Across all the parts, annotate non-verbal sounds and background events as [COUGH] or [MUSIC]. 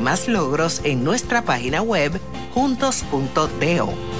más logros en nuestra página web juntos.do.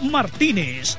Martínez.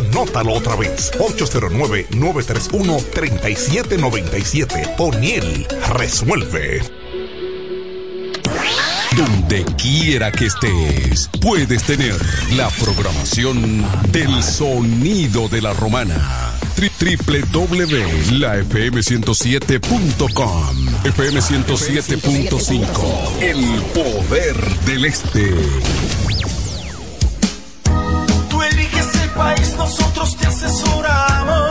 Anótalo otra vez. 809-931-3797. Poniel resuelve. Donde quiera que estés, puedes tener la programación del sonido de la romana. www.lafm107.com FM 107.5 El poder del este. País, nosotros te asesoramos.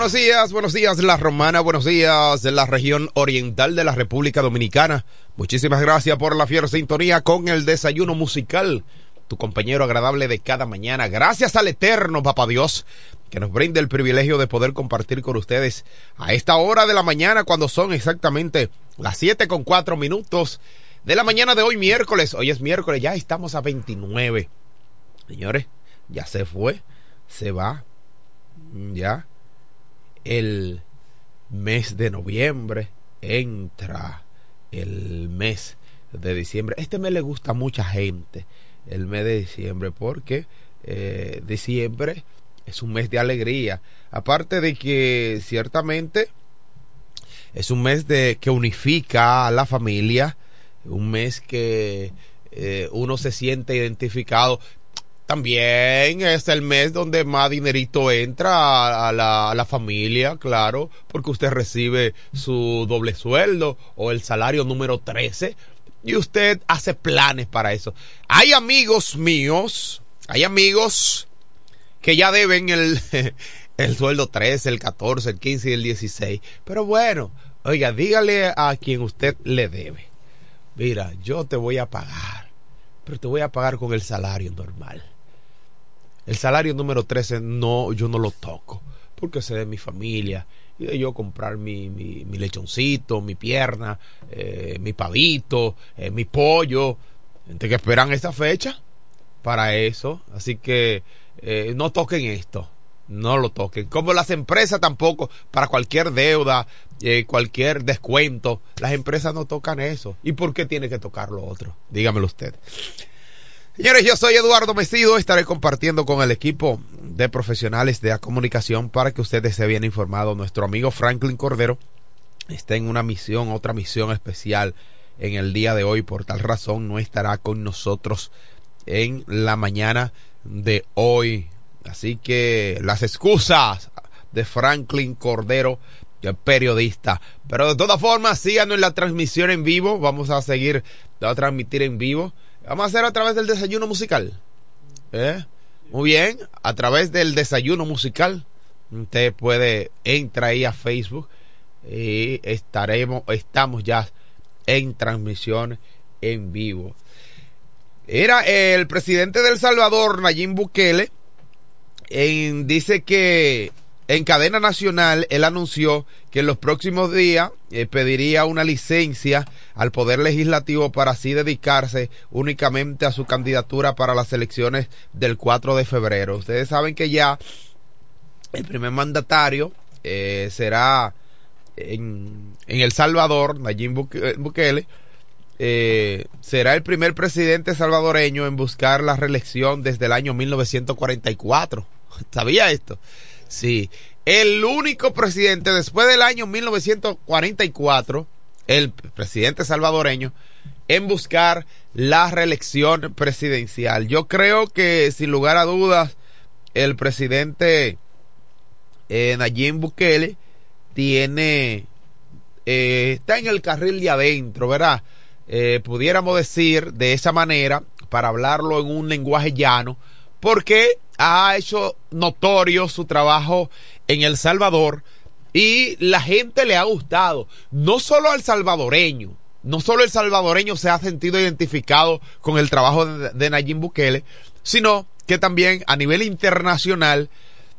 Buenos días, buenos días La Romana, buenos días de la región oriental de la República Dominicana. Muchísimas gracias por la fiel sintonía con el desayuno musical, tu compañero agradable de cada mañana. Gracias al eterno Papá Dios que nos brinda el privilegio de poder compartir con ustedes a esta hora de la mañana cuando son exactamente las 7 con 4 minutos de la mañana de hoy miércoles. Hoy es miércoles, ya estamos a 29. Señores, ya se fue, se va, ya el mes de noviembre, entra el mes de diciembre. Este mes le gusta a mucha gente, el mes de diciembre, porque eh, diciembre es un mes de alegría. Aparte de que ciertamente es un mes de que unifica a la familia, un mes que eh, uno se siente identificado. También es el mes donde más dinerito entra a la, a la, familia, claro, porque usted recibe su doble sueldo o el salario número 13 y usted hace planes para eso. Hay amigos míos, hay amigos que ya deben el, [LAUGHS] el sueldo 13, el 14, el 15 y el 16. Pero bueno, oiga, dígale a quien usted le debe. Mira, yo te voy a pagar, pero te voy a pagar con el salario normal. El salario número 13 no, yo no lo toco, porque se de mi familia y de yo comprar mi, mi, lechoncito, mi pierna, eh, mi pavito, eh, mi pollo. Gente que esperan esta fecha para eso. Así que eh, no toquen esto. No lo toquen. Como las empresas tampoco, para cualquier deuda, cualquier descuento, las empresas no tocan eso. ¿Y por qué tiene que tocar lo otro? Dígamelo usted. Señores, yo soy Eduardo Mestido. Estaré compartiendo con el equipo de profesionales de la comunicación para que usted esté bien informado. Nuestro amigo Franklin Cordero está en una misión, otra misión especial en el día de hoy. Por tal razón, no estará con nosotros en la mañana de hoy. Así que las excusas de Franklin Cordero, periodista. Pero de todas formas, síganos en la transmisión en vivo. Vamos a seguir a transmitir en vivo. Vamos a hacer a través del desayuno musical. ¿Eh? Muy bien, a través del desayuno musical. Usted puede entrar ahí a Facebook y estaremos, estamos ya en transmisión en vivo. Era el presidente del Salvador, Nayib Bukele, dice que en cadena nacional él anunció que en los próximos días eh, pediría una licencia al Poder Legislativo para así dedicarse únicamente a su candidatura para las elecciones del 4 de febrero. Ustedes saben que ya el primer mandatario eh, será en, en, El Salvador, Nayib Bukele, eh, será el primer presidente salvadoreño en buscar la reelección desde el año 1944. [LAUGHS] ¿Sabía esto? Sí. El único presidente después del año 1944, el presidente salvadoreño, en buscar la reelección presidencial. Yo creo que sin lugar a dudas el presidente eh, Nayib Bukele tiene eh, está en el carril de adentro, ¿verdad? eh, pudiéramos decir de esa manera, para hablarlo en un lenguaje llano, porque ha hecho notorio su trabajo en El Salvador y la gente le ha gustado, no solo al salvadoreño, no solo el salvadoreño se ha sentido identificado con el trabajo de, de Nayib Bukele, sino que también a nivel internacional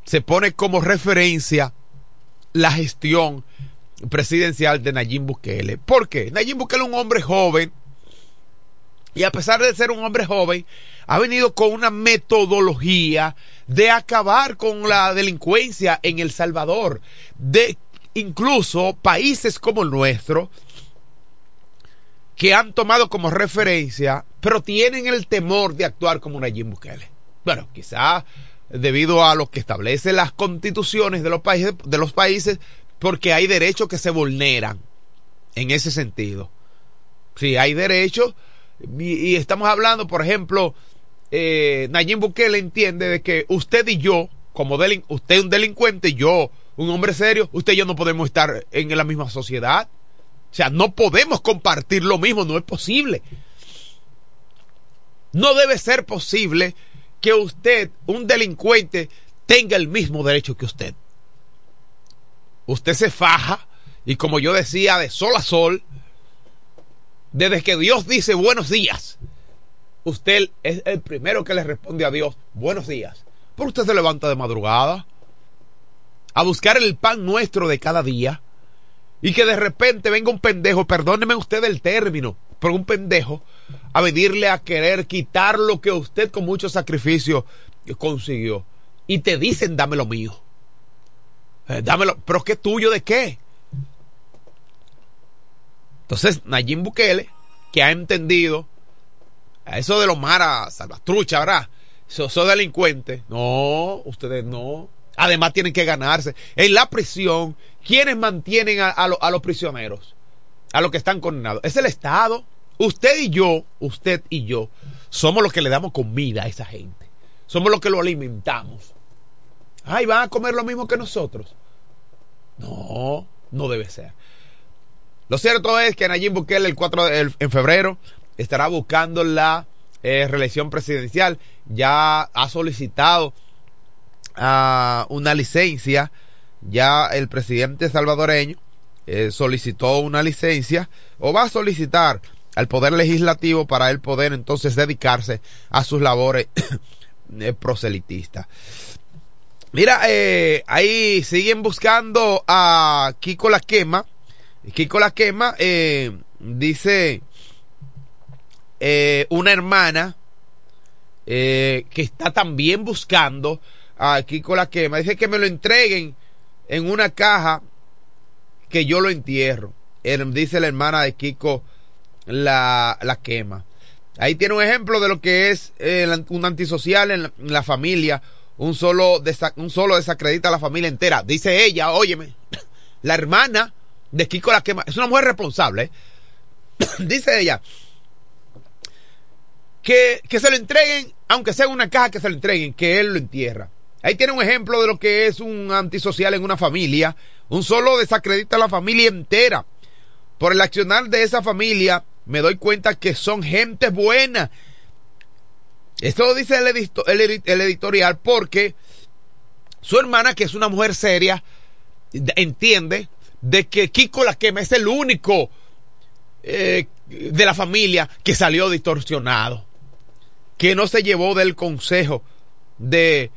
se pone como referencia la gestión presidencial de Nayib Bukele. ¿Por qué? Nayib Bukele es un hombre joven y a pesar de ser un hombre joven, ha venido con una metodología de acabar con la delincuencia en El Salvador, de incluso países como el nuestro, que han tomado como referencia, pero tienen el temor de actuar como Nayib Bukele. Bueno, quizá debido a lo que establece las constituciones de los países, de los países porque hay derechos que se vulneran en ese sentido. Sí, hay derechos y, estamos hablando, por ejemplo, eh, Nayib Bukele entiende de que usted y yo, como delin usted un delincuente, yo un hombre serio, usted y yo no podemos estar en la misma sociedad. O sea, no podemos compartir lo mismo, no es posible. No debe ser posible que usted, un delincuente, tenga el mismo derecho que usted usted se faja y como yo decía, de sol a sol, desde que Dios dice buenos días, usted es el primero que le responde a Dios buenos días. Pero usted se levanta de madrugada a buscar el pan nuestro de cada día y que de repente venga un pendejo, perdóneme usted el término, pero un pendejo a venirle a querer quitar lo que usted con mucho sacrificio consiguió y te dicen dame lo mío. Eh, dámelo, pero que tuyo de qué? Entonces, Nayib Bukele, que ha entendido a eso de los maras, salvatrucha, ¿verdad? Esos so delincuentes. No, ustedes no. Además tienen que ganarse. En la prisión, ¿quiénes mantienen a los prisioneros? A los que están condenados. Es el Estado. Usted y yo, usted y yo, somos los que le damos comida a esa gente. Somos los que lo alimentamos. Ay, van a comer lo mismo que nosotros. No, no debe ser. Lo cierto es que Nayib Bukele el 4 de, en febrero estará buscando la eh, reelección presidencial. Ya ha solicitado a una licencia. Ya el presidente salvadoreño eh, solicitó una licencia o va a solicitar al Poder Legislativo para él poder entonces dedicarse a sus labores [COUGHS] eh, proselitistas. Mira, eh, ahí siguen buscando a Kiko La Quema. Kiko La Quema eh, dice eh, una hermana eh, que está también buscando a Kiko La Quema. Dice que me lo entreguen en una caja que yo lo entierro. Dice la hermana de Kiko La, la Quema. Ahí tiene un ejemplo de lo que es un antisocial en la, en la familia. Un solo, un solo desacredita a la familia entera. Dice ella, óyeme, [COUGHS] la hermana de Kiko La Quema es una mujer responsable. [COUGHS] Dice ella que, que se lo entreguen, aunque sea una caja, que se lo entreguen, que él lo entierra. Ahí tiene un ejemplo de lo que es un antisocial en una familia. Un solo desacredita a la familia entera. Por el accionar de esa familia, me doy cuenta que son gente buena. Esto lo dice el, el edi- el editorial porque su hermana, que es una mujer seria, de- entiende de que Kiko la quema es el único eh, de la familia que salió distorsionado, que no se llevó del consejo de,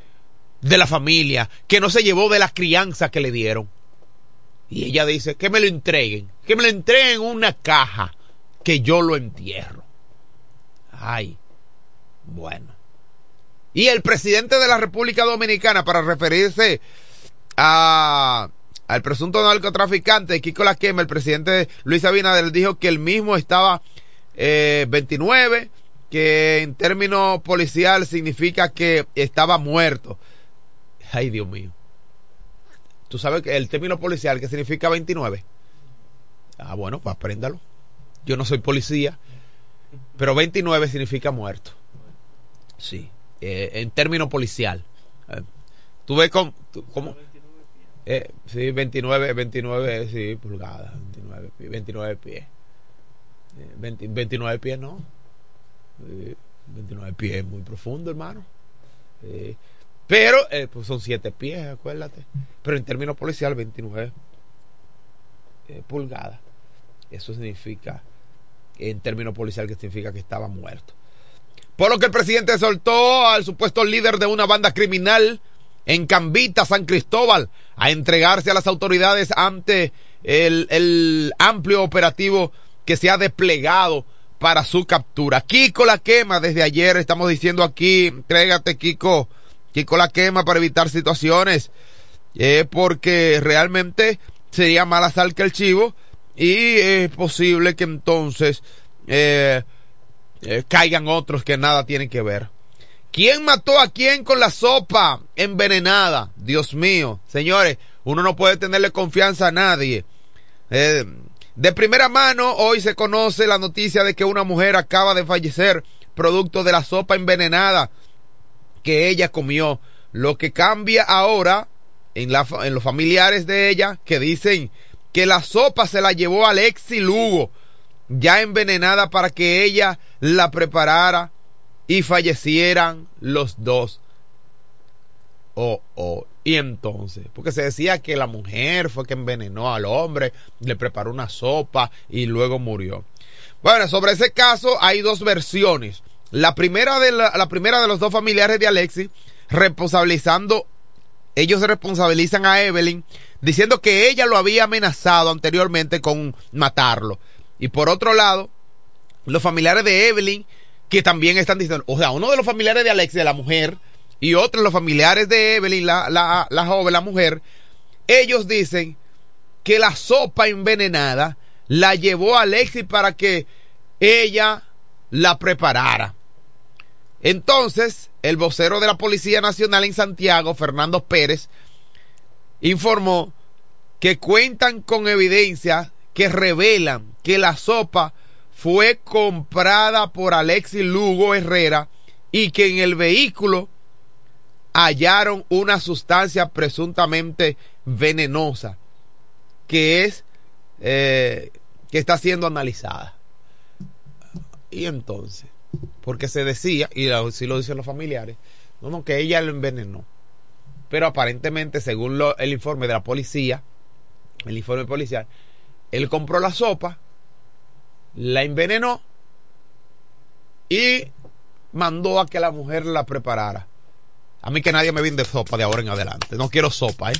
de la familia, que no se llevó de la crianza que le dieron. Y ella dice, que me lo entreguen, que me lo entreguen en una caja, que yo lo entierro. Ay, bueno. Y el presidente de la República Dominicana, para referirse a, al presunto narcotraficante Kiko La Quema, el presidente Luis Abinader dijo que el mismo estaba eh, 29, que en términos policial significa que estaba muerto. Ay, Dios mío. ¿Tú sabes que el término policial que significa 29? Ah, bueno, pues apréndalo. Yo no soy policía, pero 29 significa muerto. Sí, eh, en término policial. Eh, tú ves cómo... Eh, sí, 29, 29, sí, pulgadas, 29, pie- 29 pies. Eh, 20 29 pies no. Eh, 29 pies es muy profundo, hermano. Eh, pero eh, pues son 7 pies, acuérdate. Pero en términos policial, 29 eh, pulgadas. Eso significa, en términos policial, que significa que estaba muerto. Por lo que el presidente soltó al supuesto líder de una banda criminal en Cambita, San Cristóbal, a entregarse a las autoridades ante el, el amplio operativo que se ha desplegado para su captura. Kiko la quema desde ayer, estamos diciendo aquí, entrégate Kiko, Kiko la quema para evitar situaciones, eh, porque realmente sería mala sal que el chivo y es posible que entonces eh, eh, caigan otros que nada tienen que ver. ¿Quién mató a quién con la sopa envenenada? Dios mío, señores, uno no puede tenerle confianza a nadie. Eh, de primera mano, hoy se conoce la noticia de que una mujer acaba de fallecer producto de la sopa envenenada que ella comió. Lo que cambia ahora en, en los familiares de ella que dicen que la sopa se la llevó Alexi Lugo, ya envenenada para que ella la preparara y fallecieran los dos. Oh, oh. Y entonces, porque se decía que la mujer fue que envenenó al hombre, le preparó una sopa y luego murió. Bueno, sobre ese caso hay dos versiones. La primera de la, la primera de los dos familiares de Alexis responsabilizando ellos se responsabilizan a Evelyn diciendo que ella lo había amenazado anteriormente con matarlo. Y por otro lado, los familiares de Evelyn que también están diciendo, o sea, uno de los familiares de Alexis, de la mujer, y otro de los familiares de Evelyn, la, joven, la mujer, ellos dicen que la sopa envenenada la llevó a Alexis para que ella la preparara. Entonces, el vocero de la Policía Nacional en Santiago, Fernando Pérez, informó que cuentan con evidencias que revelan que la sopa fue comprada por Alexis Lugo Herrera y que en el vehículo hallaron una sustancia presuntamente venenosa que es eh, que está siendo analizada. Y entonces, porque se decía, y así lo dicen los familiares, no, no, que ella lo envenenó. pero aparentemente, según lo- el informe de la policía, el informe policial, él compró la sopa, la envenenó y mandó a que la mujer la preparara. A mí que nadie me vende sopa de ahora en adelante. No quiero sopa, ¿eh?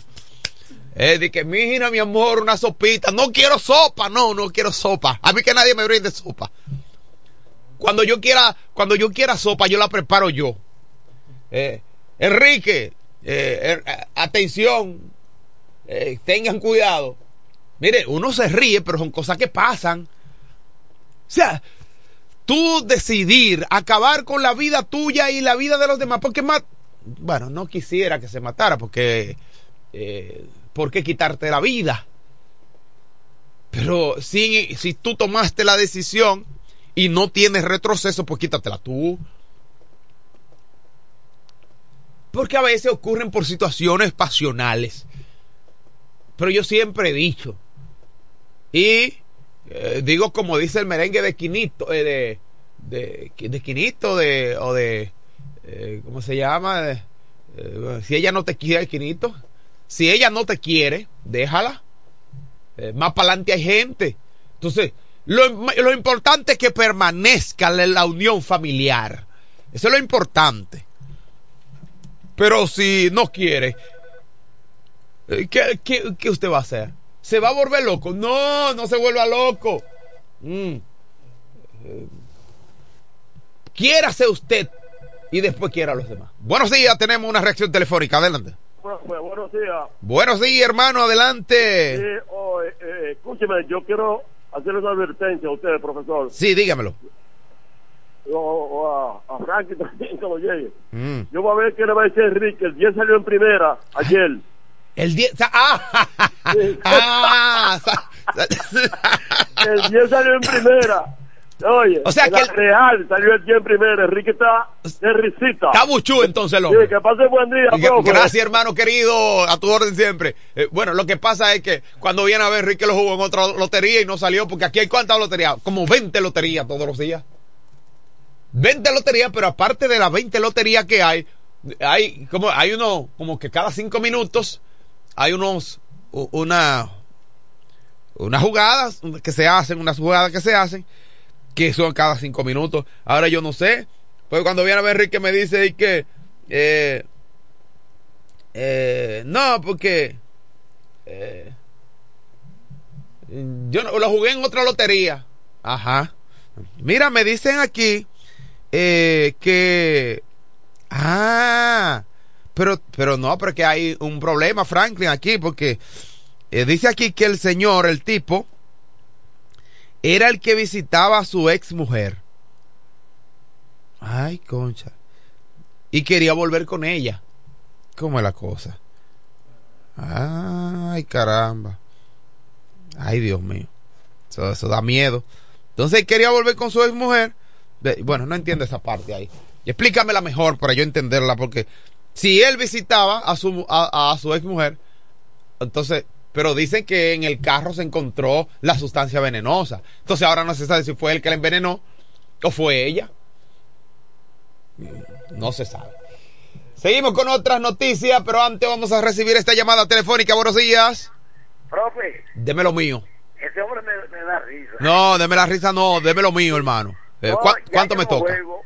Eh, de que, mira, mi amor, una sopita. No quiero sopa, no, no quiero sopa. A mí que nadie me brinde sopa. Cuando yo quiera, cuando yo quiera sopa, yo la preparo yo. Eh, Enrique, eh, er- atención, eh, tengan cuidado. Mire, uno se ríe, pero son cosas que pasan. Sea, tú decidir acabar con la vida tuya y la vida de los demás, porque más, bueno, no quisiera que se matara, porque, eh, ¿por qué quitarte la vida? Pero si, si tú tomaste la decisión y no tienes retroceso, pues quítatela tú. Porque a veces ocurren por situaciones pasionales. Pero yo siempre he dicho, y eh, digo como dice el merengue de Quinito, eh, de, de, Quinito, de, o de, eh, ¿cómo se llama? Si ella no te quiere, Quinito, si ella no te quiere, déjala. Más para adelante hay gente. Entonces, lo, lo importante es que permanezca la, la unión familiar. Eso es lo importante. Pero si no quiere, ¿qué, qué, qué usted va a hacer? ¿Se va a volver loco? No, no se vuelva loco. Mm. Eh, quiérase usted y después quiera a los demás. Buenos días, tenemos una reacción telefónica. Adelante. Bueno, pues, buenos días. Buenos días, hermano, adelante. Sí, oh, eh, eh, escúcheme, yo quiero hacerle una advertencia a usted, profesor. Sí, dígamelo. O, o a, a Frankie también cuando llegue. Mm. Yo voy a ver qué le va a decir Enrique. El 10 salió en primera ayer. El 10. ¡Ah! Sí. [LAUGHS] ah El 10 salió en primera. Oye, O sea que el- Real salió el 10 en primera. Enrique está de risita. Está buchú entonces Sí, hombre. que pase buen día, Y que- profe. Gracias, hermano querido, a tu orden siempre. Eh, bueno, lo que pasa es que cuando viene a ver, Enrique lo jugó en otra lotería y no salió, porque aquí hay cuántas loterías, como 20 loterías todos los días. 20 loterías, pero aparte de las 20 loterías que hay, hay como, hay uno, como que cada 5 minutos, hay unos, una, unas jugadas que se hacen, unas jugadas que se hacen, que son cada 5 minutos. Ahora yo no sé, pues cuando viene a ver Enrique me dice que, eh, eh, no, porque eh, yo lo jugué en otra lotería. Ajá. Mira, me dicen aquí eh, que... Ah, pero, pero no, pero que hay un problema, Franklin, aquí, porque eh, dice aquí que el señor, el tipo, era el que visitaba a su ex mujer. Ay, concha. Y quería volver con ella. ¿Cómo es la cosa? Ay, caramba. Ay, Dios mío. Eso, eso da miedo. Entonces quería volver con su ex mujer. Bueno, no entiendo esa parte ahí. Explícamela mejor para yo entenderla, porque si él visitaba a su, a, a su ex mujer, entonces, pero dicen que en el carro se encontró la sustancia venenosa. Entonces ahora no se sabe si fue él que la envenenó o fue ella. No se sabe. Seguimos con otras noticias, pero antes vamos a recibir esta llamada telefónica. Buenos días. Profe, Deme lo mío. ese hombre me, me da risa. No, deme la risa, no, deme lo mío, hermano. Eh, No, ¿cuá- ya ¿Cuánto me toca? juego.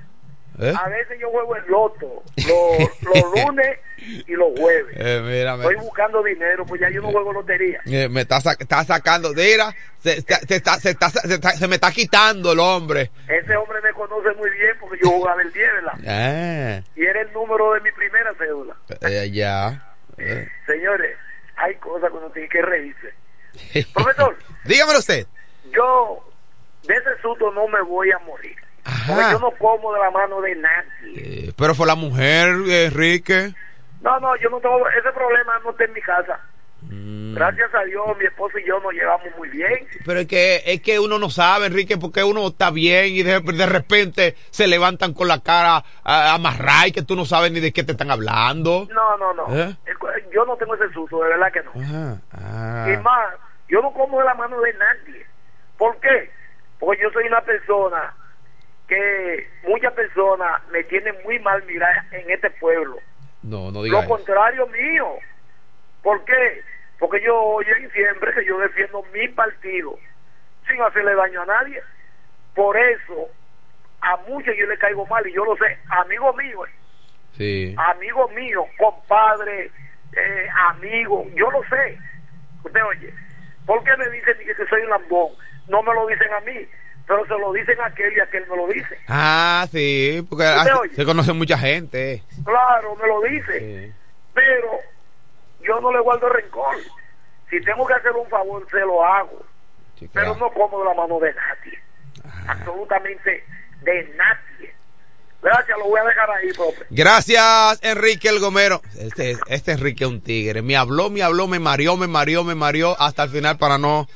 ¿Eh? A veces yo juego el loto, los, los [LAUGHS] lunes y los jueves. Eh, mira, Estoy buscando dinero, pues ya yo no juego lotería. eh, me está, está sacando, mira, se, se- se está, se, está, me está quitando el hombre. Ese hombre me conoce muy bien porque yo jugaba el 10, ¿verdad? Y era el número de mi primera cédula. eh, ya. [LAUGHS] Eh. Señores, hay cosas que uno tiene que reírse. [LAUGHS] Profesor, Dígamelo usted. yo de ese susto no me voy a morir. Porque yo no como de la mano de nadie. Eh, pero fue la mujer, Enrique. No, no, yo no tengo, ese problema no está en mi casa. Mm. Gracias a Dios, mi esposo y yo nos llevamos muy bien. Pero es que, es que uno no sabe, Enrique, porque uno está bien y de, de repente se levantan con la cara a- amarrada y que tú no sabes ni de qué te están hablando. No, no, no. ¿Eh? Yo no tengo ese susto, de verdad que no. Ah. Y más, yo no como de la mano de nadie. ¿Por qué? Porque yo soy una persona que muchas personas me tienen muy mal mirar en este pueblo. No, no diga Lo eso. contrario mío. ¿Por qué? Porque yo oyen siempre que yo defiendo mi partido sin hacerle daño a nadie. Por eso, a muchos yo le caigo mal y yo lo sé. Amigo mío, eh, Sí. amigo mío, compadre, eh, amigo, yo lo sé. Usted oye, ¿por qué me dicen que soy un lambón? No me lo dicen a mí, pero se lo dicen a aquel y aquel me lo dice. Ah, sí, porque se conoce mucha gente. Claro, me lo dice. Sí. Pero yo no le guardo rencor. Si tengo que hacer un favor, se lo hago. Sí, Pero no como de la mano de nadie. Absolutamente de nadie. Gracias, lo voy a dejar ahí, profe. Gracias, Enrique el Gomero. Este, este Enrique es un tigre. Me habló, me habló, me mareó, me mareó, me mareó hasta el final para no,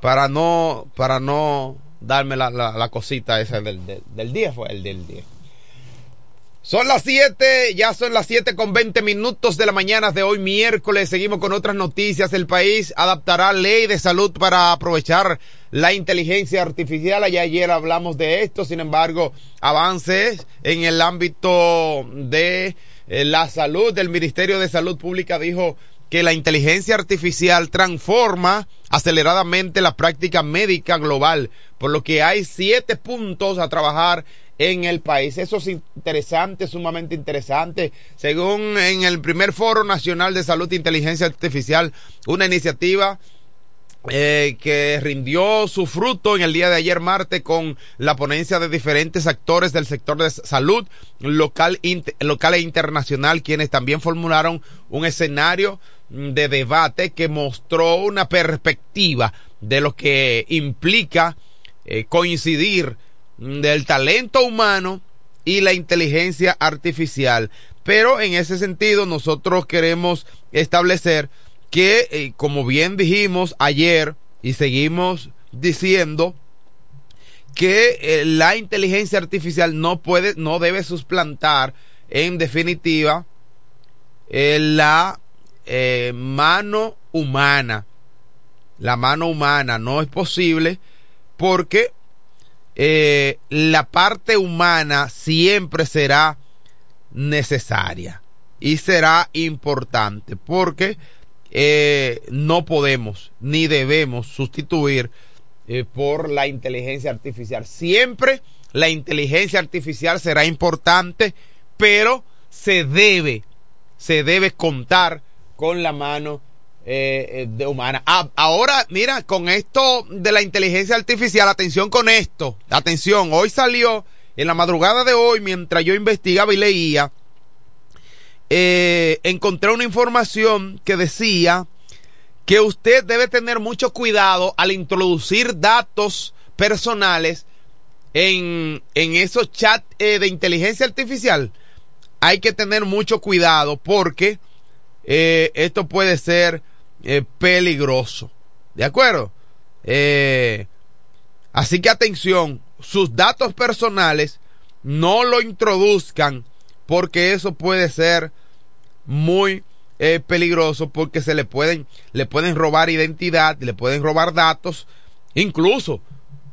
para no, para no darme la, la, cosita esa del, del, del día, fue el del día. Son las 7, ya son las 7 con 20 minutos de la mañana de hoy miércoles. Seguimos con otras noticias. El país adaptará ley de salud para aprovechar la inteligencia artificial. Allá ayer hablamos de esto. Sin embargo, avances en el ámbito de eh, la salud. El Ministerio de Salud Pública dijo que la inteligencia artificial transforma aceleradamente la práctica médica global, por lo que hay siete puntos a trabajar en el país. Eso es interesante, sumamente interesante. Según en el primer Foro Nacional de Salud e Inteligencia Artificial, una iniciativa eh, que rindió su fruto en el día de ayer martes con la ponencia de diferentes actores del sector de salud local, int- local e internacional, quienes también formularon un escenario de debate que mostró una perspectiva de lo que implica eh, coincidir mm, del talento humano y la inteligencia artificial. Pero en ese sentido nosotros queremos establecer que, eh, como bien dijimos ayer y seguimos diciendo, que eh, la inteligencia artificial no puede, no debe suplantar en definitiva la eh, mano humana. La mano humana no es posible porque eh, la parte humana siempre será necesaria y será importante porque eh, no podemos ni debemos sustituir por la inteligencia artificial. Siempre la inteligencia artificial será importante, pero se debe, se debe contar con la mano eh, eh, de humana. Ah, ahora, mira, con esto de la inteligencia artificial, atención con esto, atención, hoy salió en la madrugada de hoy, mientras yo investigaba y leía, eh, encontré una información que decía que usted debe tener mucho cuidado al introducir datos personales en, en esos chats de inteligencia artificial. Hay que tener mucho cuidado porque eh, esto puede ser eh, peligroso. ¿De acuerdo? Eh, así que atención, sus datos personales no lo introduzcan porque eso puede ser muy peligroso porque se le pueden le pueden robar identidad, le pueden robar datos, incluso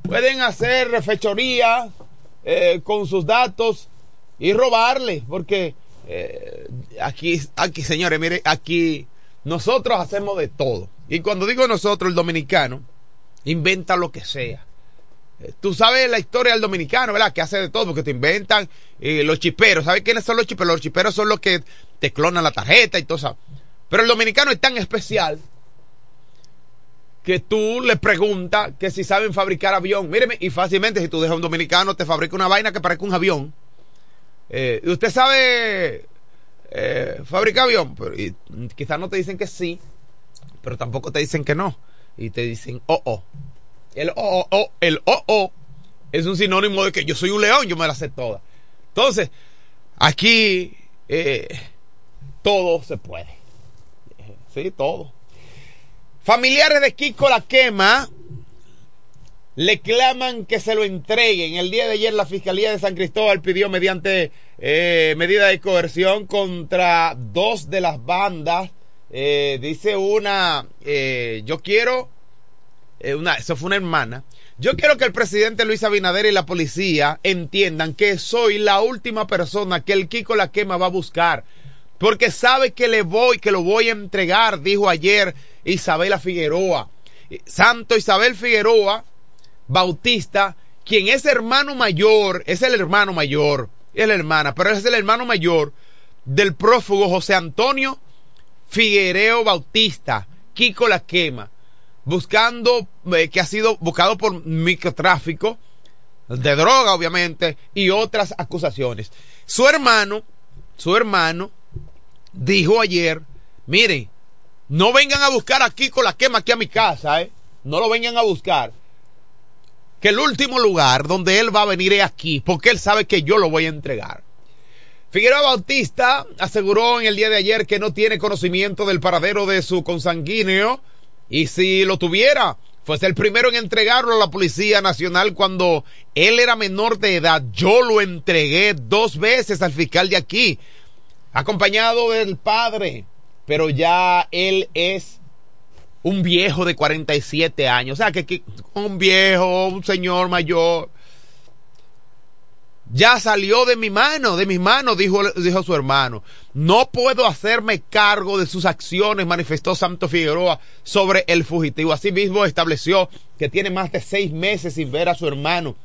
pueden hacer fechoría con sus datos y robarle porque eh, aquí aquí señores, mire, aquí nosotros hacemos de todo. Y cuando digo nosotros el dominicano inventa lo que sea. Eh, Tú sabes la historia del dominicano, ¿verdad? Que hace de todo, porque te inventan eh, los chiperos. ¿Sabes quiénes son los chiperos? Los chiperos son los que te clonan la tarjeta y todo eso. Pero el dominicano es tan especial que tú le preguntas que si saben fabricar avión. Míreme, y fácilmente si tú dejas a un dominicano te fabrica una vaina que parezca un avión. Eh, ¿y ¿Usted sabe eh, fabricar avión? Pero, quizás no te dicen que sí, pero tampoco te dicen que no. Y te dicen, oh, oh. El oh, oh, oh, el oh, oh es un sinónimo de que yo soy un león, yo me la sé toda. Entonces, aquí eh, todo se puede. Sí, todo. Familiares de Kiko La Quema le claman que se lo entreguen. El día de ayer la Fiscalía de San Cristóbal pidió mediante eh, medida de coerción contra dos de las bandas. Eh, dice una, eh, yo quiero, una, eso fue una hermana. Yo quiero que el presidente Luis Abinader y la policía entiendan que soy la última persona que el Kiko La Quema va a buscar. porque sabe que le voy, que lo voy a entregar, dijo ayer Isabela Figueroa. Santo Isabel Figueroa Bautista, quien es hermano mayor, es el hermano mayor, es la hermana, pero es el hermano mayor del prófugo José Antonio Figuereo Bautista, Kiko La Quema, buscando, eh, que ha sido buscado por microtráfico de droga, obviamente, y otras acusaciones. Su hermano, su hermano, dijo ayer, mire, no vengan a buscar a Kiko La Quema aquí a mi casa, ¿eh? No lo vengan a buscar. Que el último lugar donde él va a venir es aquí, porque él sabe que yo lo voy a entregar. Figueroa Bautista aseguró en el día de ayer que no tiene conocimiento del paradero de su consanguíneo y si lo tuviera, fuese el primero en entregarlo a la Policía Nacional cuando él era menor de edad. Yo lo entregué dos veces al fiscal de aquí, acompañado del padre, pero ya él es un viejo de 47 años, o sea, que, que un viejo, un señor mayor ya salió de mi mano, de mis manos, dijo, dijo su hermano. No puedo hacerme cargo de sus acciones, manifestó Santo Figueroa sobre el fugitivo. Asimismo, estableció que tiene más de seis meses sin ver a su hermano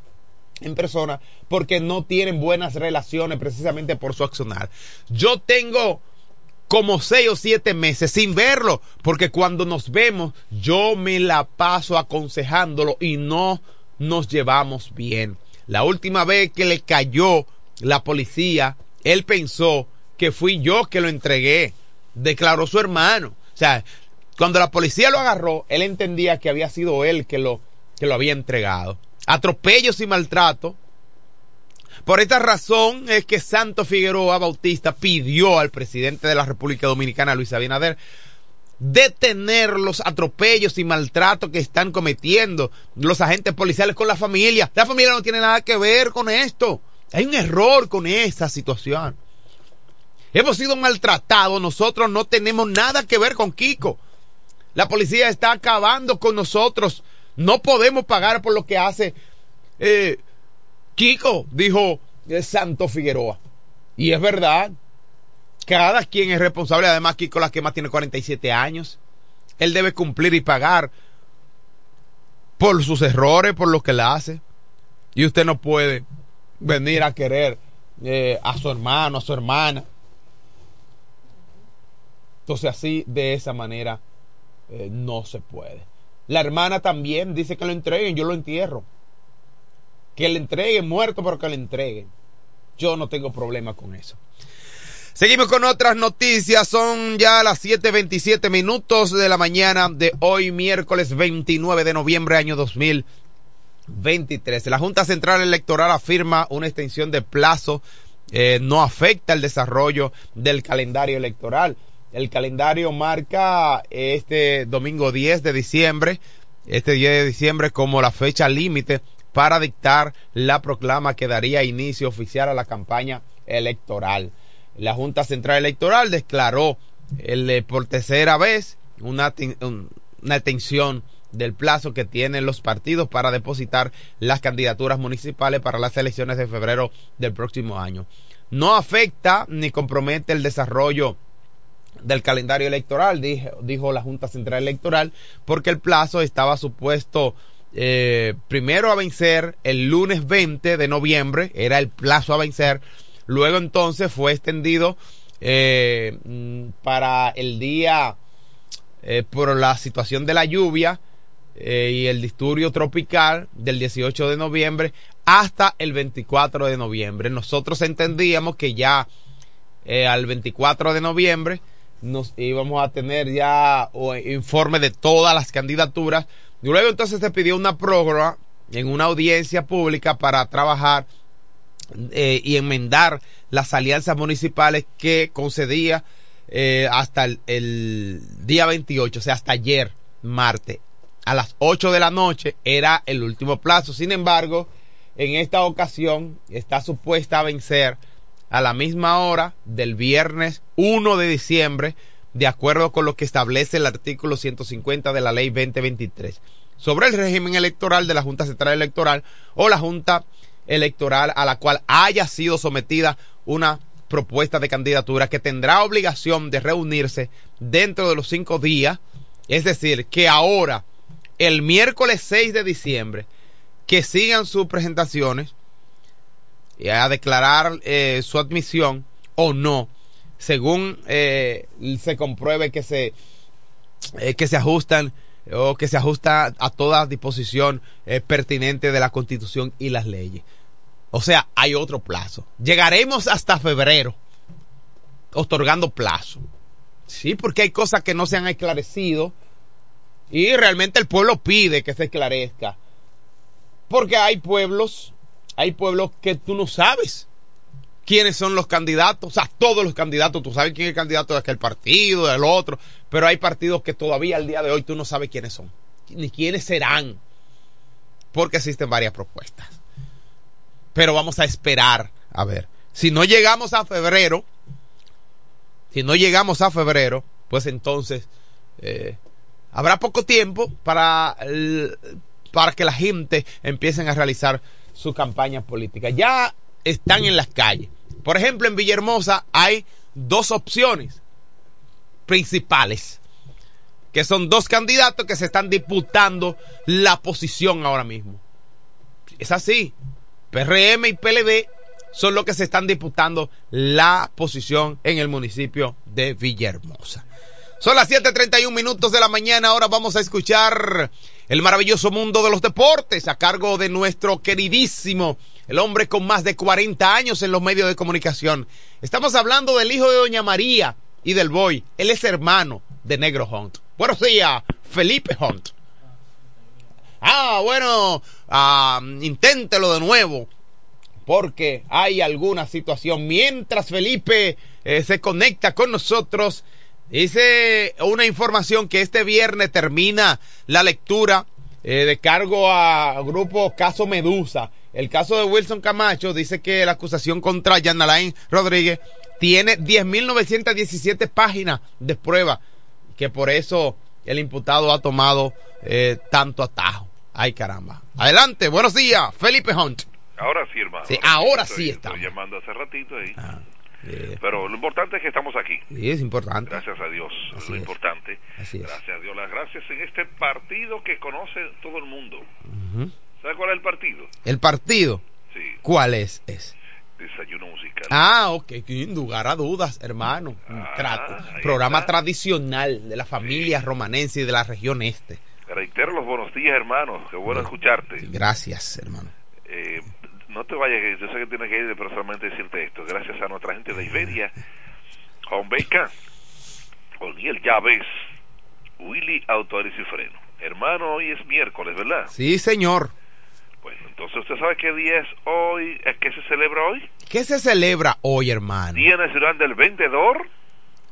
en persona porque no tienen buenas relaciones precisamente por su accionar. Yo tengo como seis o siete meses sin verlo porque cuando nos vemos yo me la paso aconsejándolo y no nos llevamos bien. La última vez que le cayó la policía, él pensó que fui yo que lo entregué, declaró su hermano. O sea, cuando la policía lo agarró, él entendía que había sido él que lo, que lo había entregado. Atropellos y maltrato. Por esta razón es que Santo Figueroa Bautista pidió al presidente de la República Dominicana, Luis Abinader, detener los atropellos y maltratos que están cometiendo los agentes policiales con la familia. La familia no tiene nada que ver con esto. Hay un error con esa situación. Hemos sido maltratados, nosotros no tenemos nada que ver con Kiko. La policía está acabando con nosotros. No podemos pagar por lo que hace eh, Kiko, dijo el Santo Figueroa. Y es verdad, cada quien es responsable. Además, Kiko La Quema tiene 47 años. Él debe cumplir y pagar por sus errores, por lo que le hace. Y usted no puede venir a querer eh, a su hermano, a su hermana. Entonces así, de esa manera, eh, no se puede. La hermana también dice que lo entreguen, yo lo entierro. Que le entreguen muerto, pero que le entreguen. Yo no tengo problema con eso. Seguimos con otras noticias. Son ya las 7:27 minutos de la mañana de hoy, miércoles 29 de noviembre, año 2023. La Junta Central Electoral afirma una extensión de plazo. Eh, no afecta el desarrollo del calendario electoral. El calendario marca este domingo 10 de diciembre, este 10 de diciembre como la fecha límite para dictar la proclama que daría inicio oficial a la campaña electoral la Junta Central Electoral declaró el, eh, por tercera vez una, una extensión del plazo que tienen los partidos para depositar las candidaturas municipales para las elecciones de febrero del próximo año. No afecta ni compromete el desarrollo del calendario electoral, dijo, dijo la Junta Central Electoral, porque el plazo estaba supuesto eh, primero a vencer el lunes 20 de noviembre, era el plazo a vencer, Luego entonces fue extendido eh, mm, para el día, eh, por la situación de la lluvia y el disturbio tropical del 18 de noviembre hasta el 24 de noviembre. Nosotros entendíamos que ya al 24 de noviembre nos íbamos a tener ya informe de todas las candidaturas. Luego entonces se pidió una prórroga en una audiencia pública para trabajar eh, y enmendar las alianzas municipales que concedía eh, hasta el, día 28, o sea, hasta ayer, martes, a las 8 de la noche era el último plazo. Sin embargo, en esta ocasión está supuesta a vencer a la misma hora del viernes 1 de diciembre, de acuerdo con lo que establece el artículo 150 de la ley 2023 sobre el régimen electoral de la Junta Central Electoral o la Junta electoral a la cual haya sido sometida una propuestas de candidatura que tendrá obligación de reunirse dentro de los cinco días. Es decir, que ahora, el miércoles 6 de diciembre, que sigan sus presentaciones y a declarar eh, su admisión o no, según eh, se compruebe que se, eh, que se ajustan o que se ajusta a toda disposición eh, pertinente de la Constitución y las leyes. O sea, hay otro plazo. Llegaremos hasta febrero otorgando plazo. Sí, porque hay cosas que no se han esclarecido y realmente el pueblo pide que se esclarezca. Porque hay pueblos, hay pueblos que tú no sabes quiénes son los candidatos, o sea, todos los candidatos, tú sabes quién es el candidato de aquel partido, del otro, pero hay partidos que todavía al día de hoy tú no sabes quiénes son, ni quiénes serán, porque existen varias propuestas. Pero vamos a esperar, a ver, si no llegamos a febrero, si no llegamos a febrero, pues entonces eh, habrá poco tiempo para, para que la gente empiecen a realizar su campaña política. Ya están en las calles. Por ejemplo, en Villahermosa hay dos opciones principales, que son dos candidatos que se están disputando la posición ahora mismo. Es así. PRM y PLD son los que se están disputando la posición en el municipio de Villahermosa. Son las 7:31 minutos de la mañana. Ahora vamos a escuchar el maravilloso mundo de los deportes a cargo de nuestro queridísimo, el hombre con más de 40 años en los medios de comunicación. Estamos hablando del hijo de Doña María y del Boy. Él es hermano de Negro Hunt. Buenos días, Felipe Hunt. Ah, bueno, ah, inténtelo de nuevo porque hay alguna situación. Mientras Felipe eh, se conecta con nosotros, dice una información que este viernes termina la lectura eh, de cargo a grupo Caso Medusa. El caso de Wilson Camacho dice que la acusación contra Jan Alain Rodríguez tiene 10.917 páginas de prueba, que por eso el imputado ha tomado eh, tanto atajo. Ay, caramba. Adelante, buenos días, Felipe Hunt. Ahora sí, hermano. Sí, ahora estoy- sí estoy estamos. llamando hace ratito ahí. Pero lo importante es que estamos aquí. Sí, es importante. Gracias a Dios. Así lo es. importante. Así es. Gracias a Dios. Las gracias en este partido que conoce todo el mundo. Ujú. ¿Sabe cuál es el partido? El partido, Sí. ¿cuál es? es? Desayuno musical. Ah, ok, sin lugar a dudas, hermano. Un Ah, trato. Programa está. tradicional de la familia romanense y de la región este. Reitero los buenos días, hermano. Qué bueno escucharte. Gracias, hermano. Eh, no te vayas, yo sé que tienes que ir, pero solamente decirte esto. Gracias a nuestra gente de Iberia, Juan Beca, Oniel Llaves, Willy Autores y Freno. Hermano, hoy es miércoles, ¿verdad? Sí, señor. Entonces usted sabe qué día es hoy, qué se celebra hoy. ¿Qué se celebra hoy, hermano? Día Nacional del Vendedor.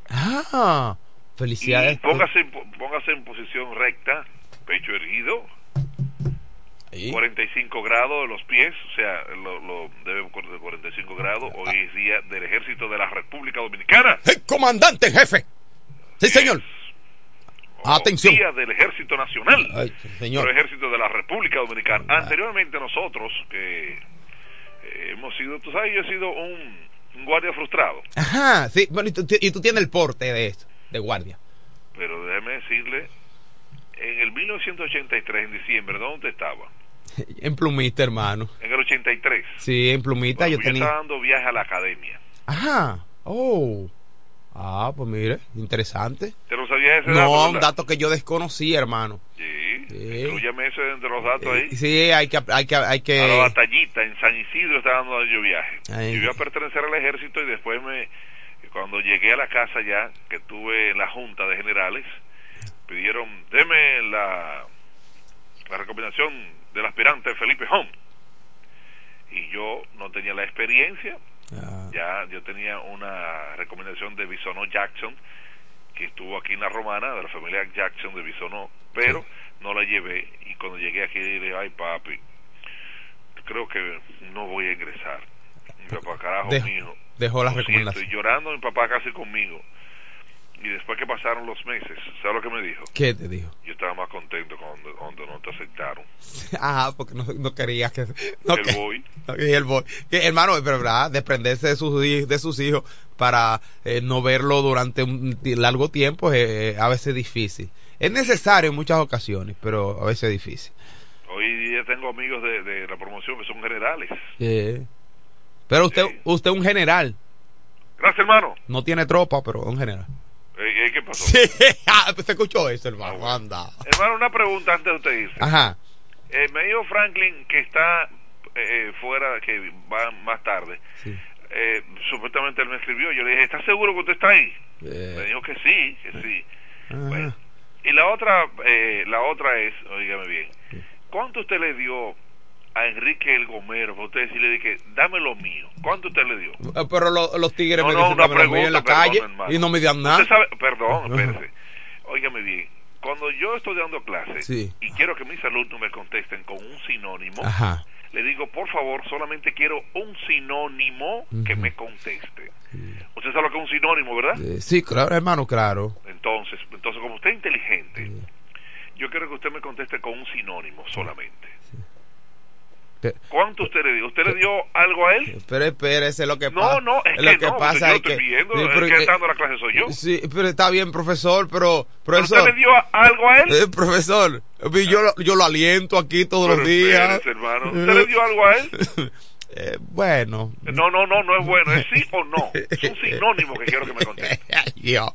Ah, Y felicidades. póngase, en po- póngase en posición recta, pecho erguido, Sí. 45 grados de los pies, o sea, lo, lo debe cor- de 45 grados. Hoy es día del Ejército de la República Dominicana. ¡El comandante en jefe! Sí, señor. Atención. Día del Ejército Nacional. Ay, señor. Pero Ejército de la República Dominicana. Anteriormente nosotros, que eh, hemos sido, tú sabes, yo he sido un, un guardia frustrado. Ajá, sí. Bueno, y tú, y tú tienes el porte de esto, de guardia. Pero déjeme decirle, en el 1983, en diciembre, ¿dónde estaba? [LAUGHS] En plumita, hermano. En el 83. Sí, en plumita Bueno, yo pues yo tenía. estaba dando viaje a la academia. Ajá. Oh. Ah, pues mire, interesante. ¿Te lo sabías ese No, dato? un verdad? dato que yo desconocí, hermano. Sí, Sí. incluyame ese de los datos Eh, ahí. Sí, hay que, hay que, hay A la que. batallita en San Isidro estaba dando yo viaje. Yo iba a pertenecer al ejército y después me cuando llegué a la casa ya que tuve la junta de generales pidieron deme la la recomendación del aspirante Felipe Home y yo no tenía la experiencia Ah, ya yo tenía una recomendación de Bisonó Jackson que estuvo aquí en la romana de la familia Jackson de Bisonó pero no la llevé y cuando llegué aquí dije ay papi creo que no voy a ingresar mi papá carajo Dejó- mijo dejó la lo siento", recomendación. y llorando mi papá casi conmigo y después que pasaron los meses ¿sabes lo que me dijo? ¿Qué te dijo? yo estaba más contento cuando, donde no te aceptaron. [LAUGHS] Ah, porque no, no quería que... No, El que- boy. [LAUGHS] Y el boy. Que, hermano, pero verdad, desprenderse de sus, hij- de sus hijos para eh, no verlo durante un largo tiempo es eh, a veces difícil. Es necesario en muchas ocasiones, pero a veces es difícil. Hoy día tengo amigos de, de la promoción que son generales. Eh, Pero usted, usted es un general. Gracias, hermano. No tiene tropa, pero es un general. Eh, eh, ¿Qué pasó? Sí, [LAUGHS] ah, ¿se escuchó eso, hermano? Anda. Hermano, una pregunta antes de usted irse. Ajá. Eh, me dijo Franklin que está eh, fuera, que va más tarde. Sí. Eh, supuestamente él me escribió. Yo le dije, ¿estás seguro que usted está ahí? Eh, Me dijo que sí, que sí. ajá. Y la otra, eh, la otra es, oígame bien, ¿cuánto usted le dio a Enrique el Gomero? Para usted decirle de que dame lo mío. ¿Cuánto usted le dio? Eh, Pero lo- los tigres No, me no, dicen una "Dame lo mío" en la pregunta, calle hermano. y no me dan nada. Sabe, perdón, [LAUGHS] espérese. Óigame bien, cuando yo estoy dando clases Sí. y quiero que mis alumnos me contesten con un sinónimo, Ajá. le digo, por favor, solamente quiero un sinónimo que me conteste. Usted sabe lo que es un sinónimo, ¿verdad? Eh, sí, claro, hermano, claro. Entonces, entonces como usted es inteligente, yo quiero que usted me conteste con un sinónimo solamente. ¿Cuánto usted le dio? ¿Usted le dio algo a él? Pero espérese, lo que No, pasa. no, es lo que que no, pasa yo es estoy que. viendo, Sí, pero que- está dando la clase soy yo. Sí, pero está bien, profesor, pero. ¿Pero Profesor, usted le dio algo a él? eh, profesor, yo, lo- yo lo aliento aquí todos Pero los días. espérese, hermano. ¿Usted le dio algo a él? [LAUGHS] Eh, bueno. No, no, no, no es bueno. ¿Es sí o no? [LAUGHS] Es un sinónimo que quiero que me conteste. [LAUGHS]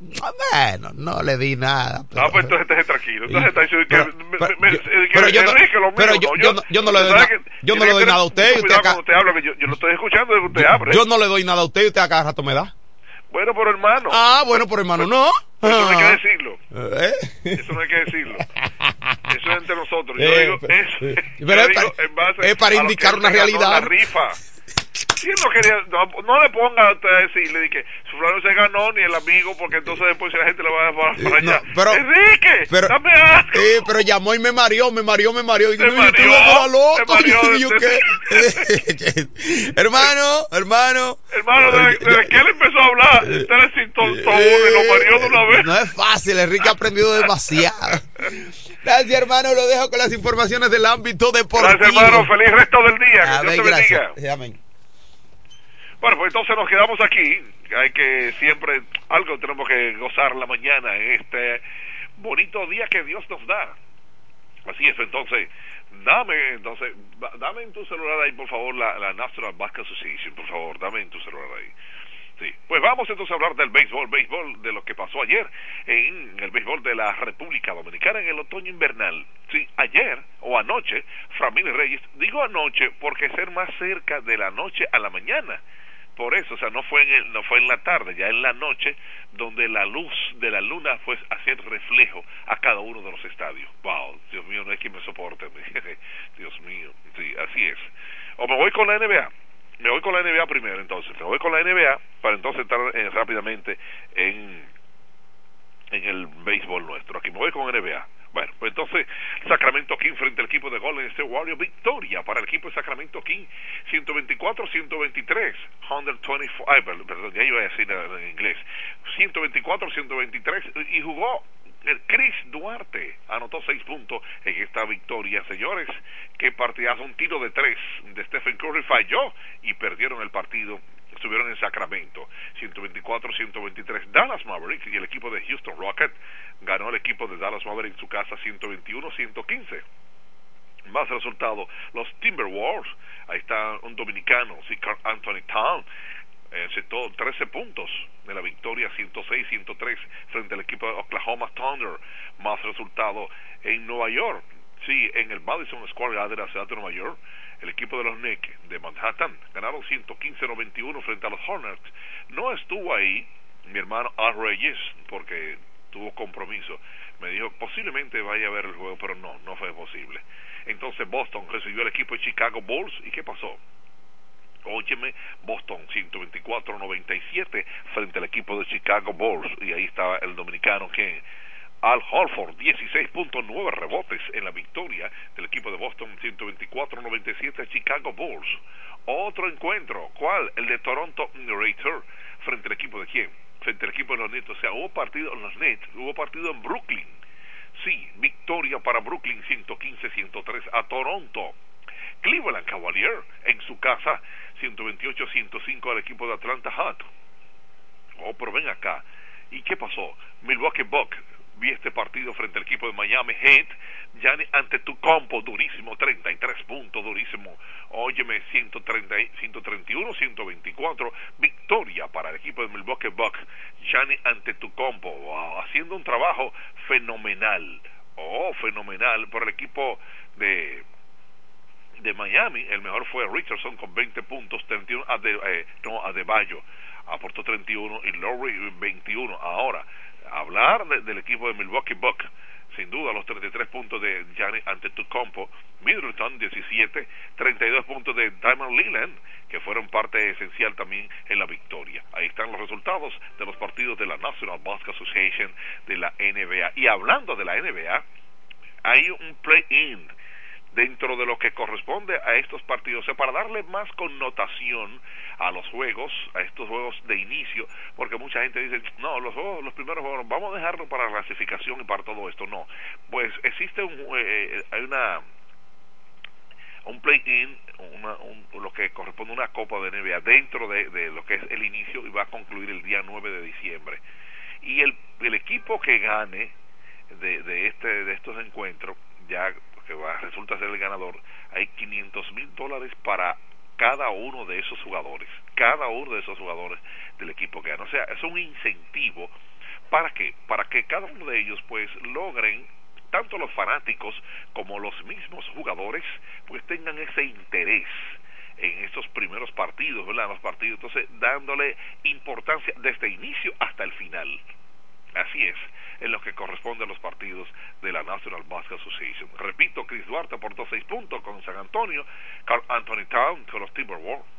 Dios. Bueno, no le di nada. Pero, Ah, pues entonces esté tranquilo. Entonces está diciendo que... Pero- pero yo- pero yo no- pero yo- no, yo yo le doy ¿sabe na- que- yo no le doy nada a usted, usted acá- cuando usted habla, que yo, yo lo estoy escuchando de que usted abre. yo no le doy nada a usted y usted a cada rato me da. Bueno, pero hermano, Ah, bueno, por hermano, no. eso no hay que Ah. decirlo. ¿Eh? Eso no hay que decirlo. [LAUGHS] Eso es entre nosotros. Yo Eh, digo, pero- es, eh, yo pero es digo para- en base es para a lo indicar una realidad. La rifa. Si él no quería, no, no le ponga a usted a decirle de que su fulano se ganó ni el amigo, porque entonces después la gente le va a para, para Eh, no, allá. pero- Enrique, pero- dame algo. Eh, pero llamó y me mareó, me mareó, me mareó. Y yo, mareó, loco, loco. [LAUGHS] yo, ¿qué? [LAUGHS] hermano, hermano. Hermano, desde, desde que él empezó a hablar, usted le citó uno y lo mareó de una vez. Eh, No es fácil, Enrique ha aprendido demasiado. Gracias, hermano. Lo dejo con las informaciones del ámbito deportivo. Gracias, hermano. Feliz resto del día. Que Dios te bendiga. Amén. Bueno, pues entonces nos quedamos aquí. Hay que siempre, algo tenemos que gozar la mañana en este bonito día que Dios nos da. Así es, entonces, dame, entonces, dame en tu celular ahí, por favor, la, la National Basket Association, por favor, dame en tu celular ahí. Sí. Pues vamos entonces a hablar del béisbol, béisbol de lo que pasó ayer en el béisbol de la República Dominicana en el otoño invernal. Sí, ayer o anoche, Framil Reyes, digo anoche porque ser más cerca de la noche a la mañana. Por eso, o sea, no fue en el- no fue en la tarde, ya en la noche donde la luz de la luna fue hacer reflejo a cada uno de los estadios. Wow, Dios mío, no hay quien me soporte. [LAUGHS] Dios mío, sí, así es. O me voy con la NBA. Me voy con la NBA primero, entonces. Me voy con la NBA para entonces entrar eh, rápidamente en, en el béisbol nuestro. Aquí me voy con NBA. Bueno, pues entonces Sacramento King frente al equipo de Golden State Warriors, victoria para el equipo de Sacramento King, 124-123, 124, ay, perdón, ya iba a decir en inglés, 124-123 y jugó Chris Duarte, anotó seis puntos en esta victoria, señores, que partidazo, un tiro de tres de Stephen Curry falló y perdieron el partido estuvieron en Sacramento, 124-123. Dallas Mavericks y el equipo de Houston Rocket ganó el equipo de Dallas Mavericks en su casa 121-115. Más resultado, los Timberwolves, ahí está un dominicano, Anthony Town, eh, aceptó 13 puntos de la victoria 106-103 frente al equipo de Oklahoma Thunder. Más resultado en Nueva York, sí, en el Madison Square Garden de la ciudad de Nueva York, el equipo de los Knicks de Manhattan ganaron 115-91 frente a los Hornets. No estuvo ahí mi hermano Al Reyes porque tuvo compromiso. Me dijo posiblemente vaya a ver el juego, pero no, no fue posible. Entonces Boston recibió al equipo de Chicago Bulls y ¿qué pasó? Óyeme, Boston 124-97 frente al equipo de Chicago Bulls y ahí estaba el dominicano que Al Horford, 16.9 rebotes en la victoria del equipo de Boston, 124-97 a Chicago Bulls. Otro encuentro, ¿cuál? El de Toronto Raptors frente al equipo de quién? Frente al equipo de los Nets. O sea, hubo partido en los Nets, hubo partido en Brooklyn. sí, victoria para Brooklyn 115-103 a Toronto. Cleveland Cavalier en su casa 128-105 al equipo de Atlanta Hawks. Oh, pero ven acá. ¿Y qué pasó? Milwaukee Bucks vi este partido frente al equipo de Miami Heat, ya ante tu compo, durísimo, 33 puntos, durísimo, óyeme, 130, 131, 124, victoria para el equipo de Milwaukee Bucks, Gianni ante tu compo, haciendo un trabajo fenomenal, oh, fenomenal, por el equipo de de Miami, el mejor fue Richardson con 20 puntos, 31 a de, eh, no, Adebayo aportó 31 y Lowry 21. Ahora, hablar del equipo de Milwaukee Bucks, sin duda los 33 puntos de Gianni Antetokounmpo, Middleton 17, 32 puntos de Diamond Leland, que fueron parte esencial también en la victoria. Ahí están los resultados de los partidos de la National Basketball Association de la NBA. Y hablando de la NBA, hay un play-in dentro de lo que corresponde a estos partidos, sea, para darle más connotación a los juegos, a estos juegos de inicio, porque mucha gente dice, no, los juegos, los primeros juegos, vamos a dejarlo para clasificación y para todo esto, no, pues existe un, eh, hay una un play-in, un, lo que corresponde a una Copa de NBA dentro de, de, lo que es el inicio y va a concluir el día 9 de diciembre. Y el, el equipo que gane de, de, este, de estos encuentros, ya que va, resulta ser el ganador, hay 500 mil dólares para cada uno de esos jugadores, cada uno de esos jugadores del equipo que gana. O sea, es un incentivo para qué? Para que cada uno de ellos pues logren tanto los fanáticos como los mismos jugadores pues tengan ese interés en estos primeros partidos, ¿verdad? Los partidos, entonces dándole importancia desde inicio hasta el final. Así es en lo que corresponde a los partidos de la National Basketball Association. Repito, Chris Duarte aportó seis puntos con San Antonio, Carl Anthony Town con los Timberwolves.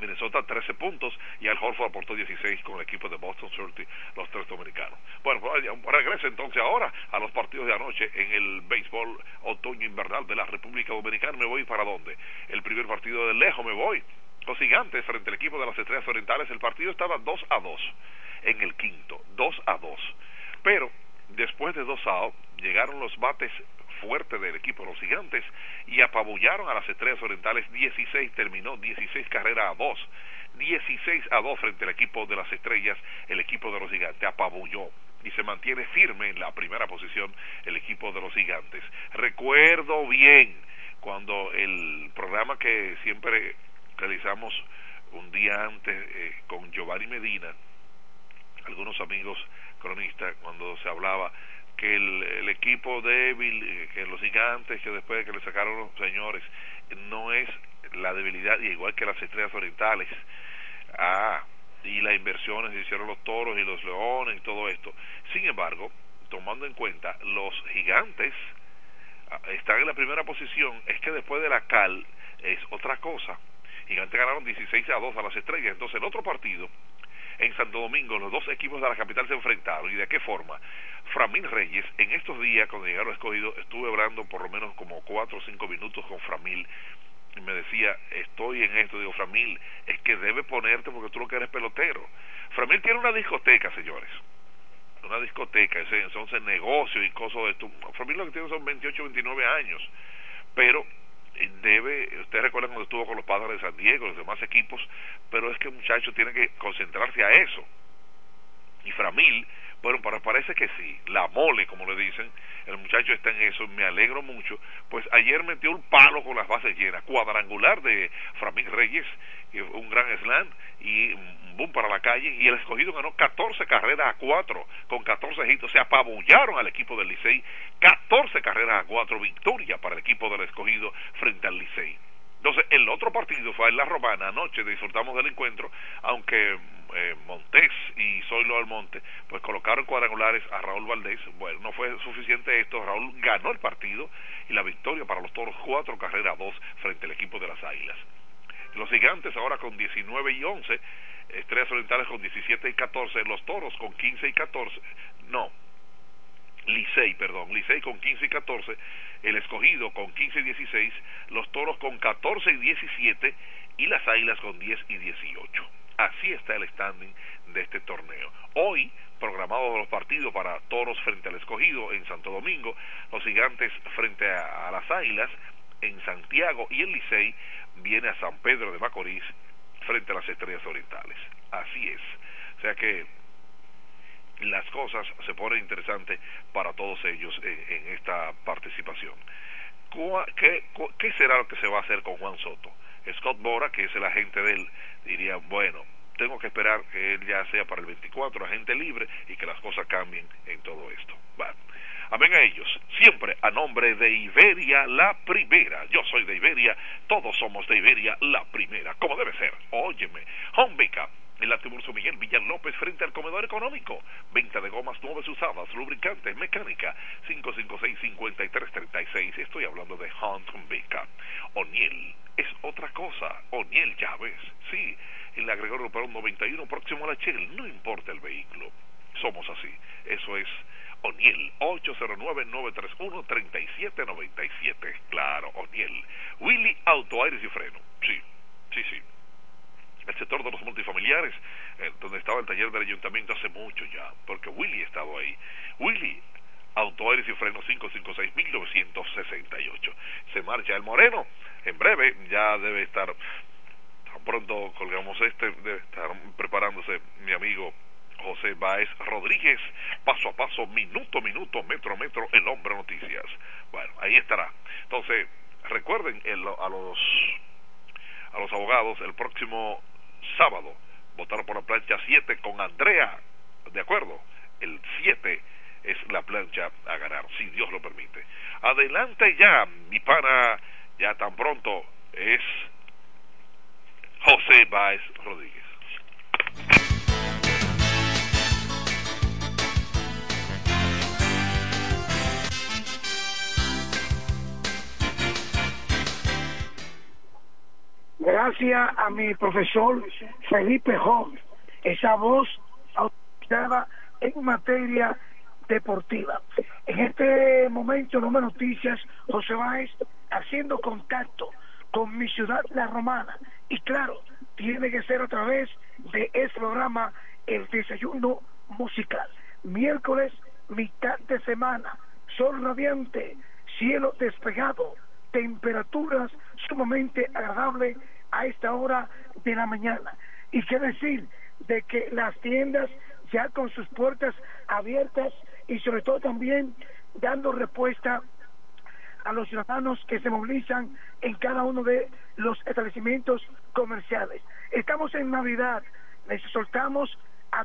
Minnesota 13 puntos y Al Horford aportó 16 con el equipo de Boston Celtics, los tres dominicanos. Bueno, pues, regreso entonces ahora a los partidos de anoche en el béisbol otoño-invernal de la República Dominicana. ¿Me voy para dónde? El primer partido de lejos me voy. Los gigantes frente al equipo de las Estrellas Orientales, el partido estaba 2 a 2 en el quinto, 2 a 2. Pero después de dos outs llegaron los bates fuertes del equipo de los gigantes y apabullaron a las estrellas orientales 16, terminó 16 carreras a 2. 16 a 2 frente al equipo de las estrellas, el equipo de los gigantes apabulló y se mantiene firme en la primera posición el equipo de los gigantes. Recuerdo bien cuando el programa que siempre realizamos un día antes eh, con Giovanni Medina, algunos amigos cronista cuando se hablaba que el, equipo débil, que los gigantes, que después de que le sacaron los señores, no es la debilidad, y igual que las estrellas orientales, ah, y las inversiones se hicieron los toros y los leones y todo esto. Sin embargo, tomando en cuenta, los gigantes ah, están en la primera posición, es que después de la cal es otra cosa. Gigantes ganaron 16 a 2 a las estrellas, entonces el otro partido en Santo Domingo los dos equipos de la capital se enfrentaron y de qué forma. Framil Reyes, en estos días cuando llegaron a escogido, estuve hablando por lo menos como cuatro o cinco minutos con Framil y me decía, estoy en esto, digo, Framil, es que debe ponerte porque tú lo que eres pelotero. Framil tiene una discoteca, señores, una discoteca, entonces negocio y cosas de esto. Framil lo que tiene son 28, 29 años, pero debe, ustedes recuerdan cuando estuvo con los padres de San Diego, los demás equipos, pero es que el muchacho tiene que concentrarse a eso. Y Framil, bueno, para, parece que sí, la mole, como le dicen, el muchacho está en eso, me alegro mucho, pues ayer metió un palo con las bases llenas, cuadrangular de Framil Reyes, un gran slam, y boom para la calle y el escogido ganó 14 carreras a 4 con 14 hitos. Se apabullaron al equipo del Licey. 14 carreras a 4, victoria para el equipo del escogido frente al Licey. Entonces, el otro partido fue en La Romana. Anoche disfrutamos del encuentro, aunque eh, Montés y Zoilo Almonte pues colocaron cuadrangulares a Raúl Valdés. Bueno, no fue suficiente esto. Raúl ganó el partido y la victoria para los toros, cuatro carreras a dos frente al equipo de las Águilas. Los gigantes ahora con 19 y 11 Estrellas Orientales con 17 y 14, los Toros con 15 y 14, no, Licey, perdón, Licey con 15 y 14, el Escogido con 15 y 16, los Toros con 14 y 17 y las Águilas con 10 y 18. Así está el standing de este torneo. Hoy, programados los partidos para Toros frente al Escogido en Santo Domingo, los Gigantes frente a, las Águilas en Santiago y el Licey viene a San Pedro de Macorís frente a las Estrellas Orientales. Así es. O sea que las cosas se ponen interesantes para todos ellos en, esta participación. ¿Qué, ¿Qué será lo que se va a hacer con Juan Soto? Scott Bora, que es el agente de él, diría, bueno, tengo que esperar que él ya sea para el 24 agente libre y que las cosas cambien en todo esto. Amén a ellos, siempre a nombre de Iberia la primera. Yo soy de Iberia, todos somos de Iberia la primera, como debe ser. Óyeme, Home Backup en la Miguel Villan López frente al comedor económico. Venta de gomas nuevas usadas, lubricantes, mecánica, 556-5336. Estoy hablando de Hunt Beca. O'Neill es otra cosa. O'Neill Llaves, sí, en la Gregorio Perón 91 próximo a la Shell, no importa el vehículo. Somos así. Eso es O'Neill, 809-931-3797. Claro, O'Neill. Willy Auto, Aires y Freno. Sí, sí, sí el sector de los multifamiliares, eh, donde estaba el taller del ayuntamiento hace mucho ya, porque Willy ha estado ahí. Willy, Auto y Frenos 556-1968. Se marcha el Moreno, en breve ya debe estar, pronto colgamos este, debe estar preparándose mi amigo José Báez Rodríguez, paso a paso, minuto a minuto, metro a metro, el hombre noticias. Bueno, ahí estará. Entonces, recuerden a los a los abogados el próximo sábado votar por la plancha 7 con Andrea, ¿de acuerdo? El 7 es la plancha a ganar, si Dios lo permite. Adelante ya, mi pana, ya tan pronto es José Báez Rodríguez. gracias a mi profesor Felipe Holmes, esa voz autorizada en materia deportiva. En este momento, no me noticias, José Báez haciendo contacto con mi ciudad, La Romana. Y claro, tiene que ser a través de este programa, el desayuno musical. Miércoles, mitad de semana, sol radiante, cielo despegado, temperaturas sumamente agradables a esta hora de la mañana. Y qué decir de que las tiendas ya con sus puertas abiertas y sobre todo también dando respuesta a los ciudadanos que se movilizan en cada uno de los establecimientos comerciales. Estamos en Navidad, les soltamos a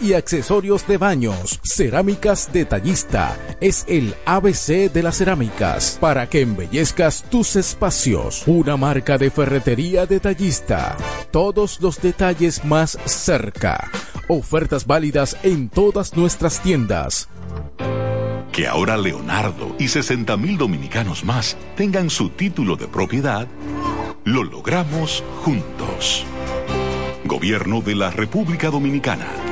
y accesorios de baños. Cerámicas Detallista es el ABC de las cerámicas para que embellezcas tus espacios. Una marca de ferretería detallista. Todos los detalles más cerca. Ofertas válidas en todas nuestras tiendas. Que ahora Leonardo y 60 mil dominicanos más tengan su título de propiedad, lo logramos juntos. Gobierno de la República Dominicana.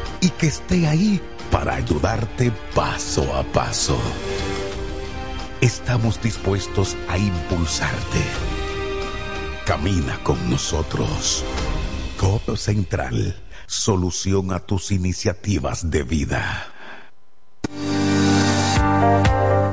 y que esté ahí para ayudarte paso a paso. Estamos dispuestos a impulsarte. Camina con nosotros. Codo Central, solución a tus iniciativas de vida.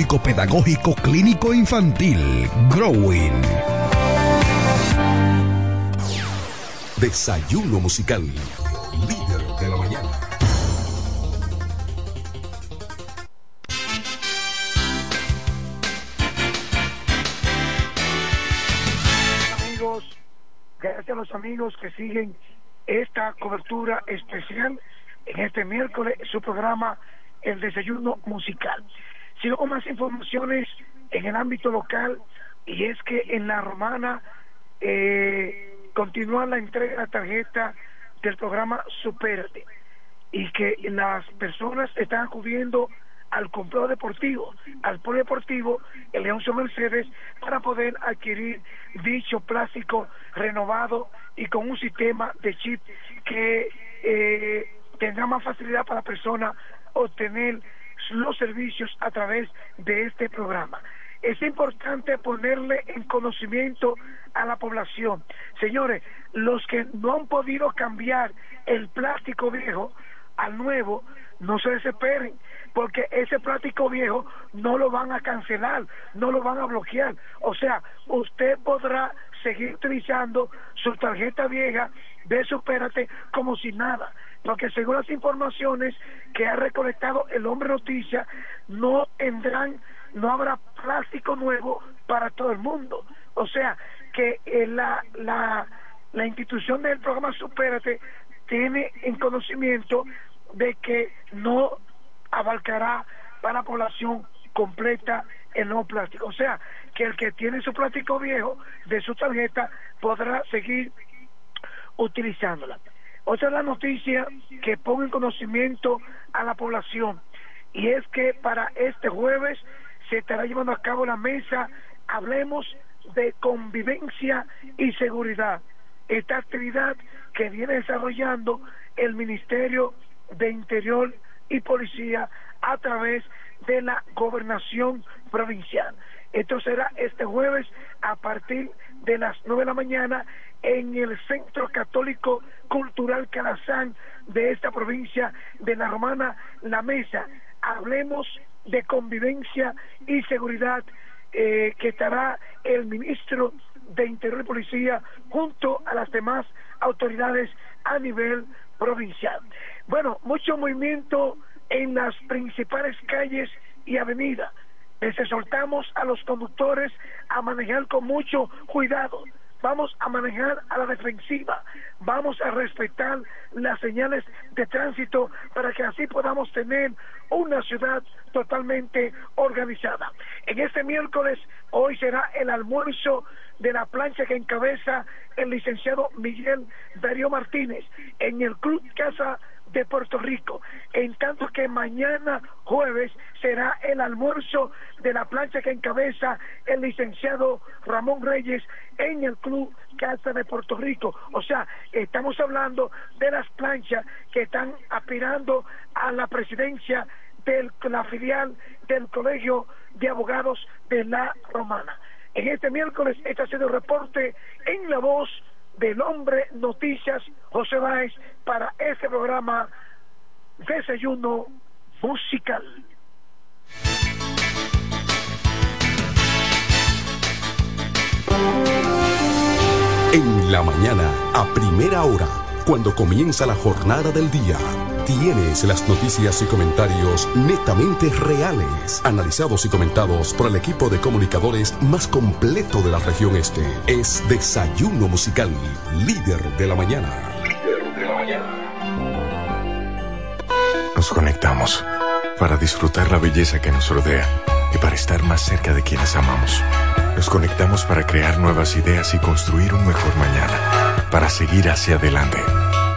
Psicopedagógico Clínico Infantil, Growing. Desayuno musical. Líder de la mañana. amigos, gracias a los amigos que siguen esta cobertura especial en este miércoles, su programa El Desayuno Musical. Sigo con más informaciones en el ámbito local y es que en la romana eh, continúa la entrega de la tarjeta del programa Supérate y que las personas están acudiendo al complejo deportivo, al polideportivo, el Leoncio Mercedes, para poder adquirir dicho plástico renovado y con un sistema de chip que eh, tendrá más facilidad para la persona obtener los servicios a través de este programa. Es importante ponerle en conocimiento a la población. Señores, los que no han podido cambiar el plástico viejo al nuevo, no se desesperen, porque ese plástico viejo no lo van a cancelar, no lo van a bloquear. O sea, usted podrá seguir utilizando su tarjeta vieja de Supérate como si nada porque según las informaciones que ha recolectado el hombre noticia, no tendrán, no habrá plástico nuevo para todo el mundo. O sea, que eh, la, la, la institución del programa Supérate tiene en conocimiento de que no abarcará para la población completa el nuevo plástico. O sea, que el que tiene su plástico viejo de su tarjeta podrá seguir utilizándola. Otra de las noticias que pongo en conocimiento a la población y es que para este jueves se estará llevando a cabo la mesa Hablemos de convivencia y seguridad. Esta actividad que viene desarrollando el Ministerio de Interior y Policía a través de la gobernación provincial. Esto será este jueves a partir de las nueve de la mañana en el Centro Católico Cultural Calazán de esta provincia de la Romana, La Mesa. Hablemos de convivencia y seguridad eh, que estará el ministro de Interior y Policía junto a las demás autoridades a nivel provincial. Bueno, mucho movimiento en las principales calles y avenidas. Les exhortamos a los conductores a manejar con mucho cuidado. Vamos a manejar a la defensiva. Vamos a respetar las señales de tránsito para que así podamos tener una ciudad totalmente organizada. En este miércoles, hoy será el almuerzo de la plancha que encabeza el licenciado Miguel Darío Martínez en el Club Casa de Puerto Rico, en tanto que mañana jueves será el almuerzo de la plancha que encabeza el licenciado Ramón Reyes en el Club Casa de Puerto Rico. O sea, estamos hablando de las planchas que están aspirando a la presidencia de la filial del Colegio de Abogados de la Romana. En este miércoles, ha sido el reporte en la voz del hombre Noticias José Báez para este programa Desayuno Musical. En la mañana, a primera hora, cuando comienza la jornada del día, tienes las noticias y comentarios netamente reales, analizados y comentados por el equipo de comunicadores más completo de la región este. Es Desayuno Musical, líder de la mañana. Nos conectamos para disfrutar la belleza que nos rodea y para estar más cerca de quienes amamos. Nos conectamos para crear nuevas ideas y construir un mejor mañana, para seguir hacia adelante.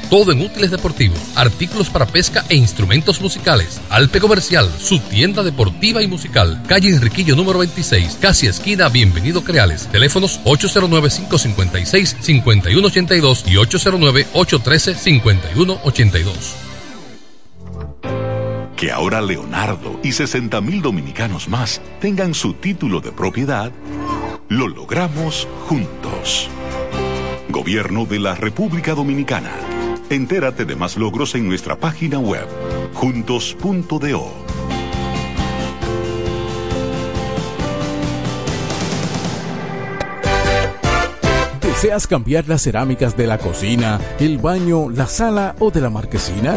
todo en útiles deportivos, artículos para pesca e instrumentos musicales. Alpe Comercial, su tienda deportiva y musical, calle Enriquillo número 26, casi esquina Bienvenido Creales, teléfonos 809-556-5182 y 809-813-5182. Que ahora Leonardo y 60 mil dominicanos más tengan su título de propiedad, lo logramos juntos. Gobierno de la República Dominicana. Entérate de más logros en nuestra página web, juntos.do. ¿Deseas cambiar las cerámicas de la cocina, el baño, la sala o de la marquesina?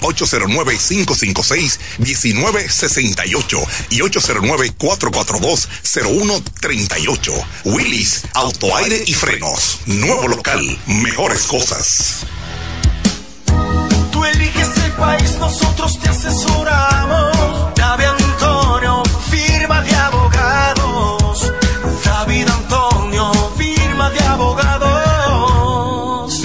809-556-1968 y 809-442-0138. Willis, autoaire y frenos. Nuevo local, mejores cosas. Tú eliges el país, nosotros te asesoramos. Antonio,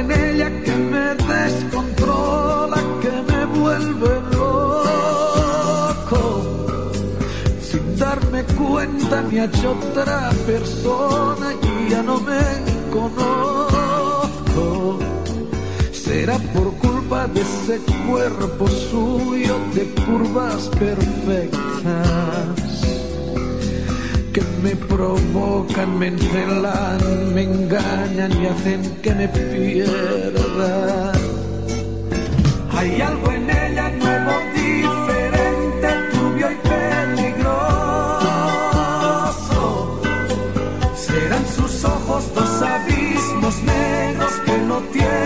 en ella que me descontrola, que me vuelve loco. Sin darme cuenta me ha otra persona y ya no me conozco. Será por culpa de ese cuerpo suyo de curvas perfectas que me provocan, me encelan, me engañan y hacen que me pierda. Hay algo en ella nuevo, diferente, turbio y peligroso. Serán sus ojos dos abismos negros que no tienen.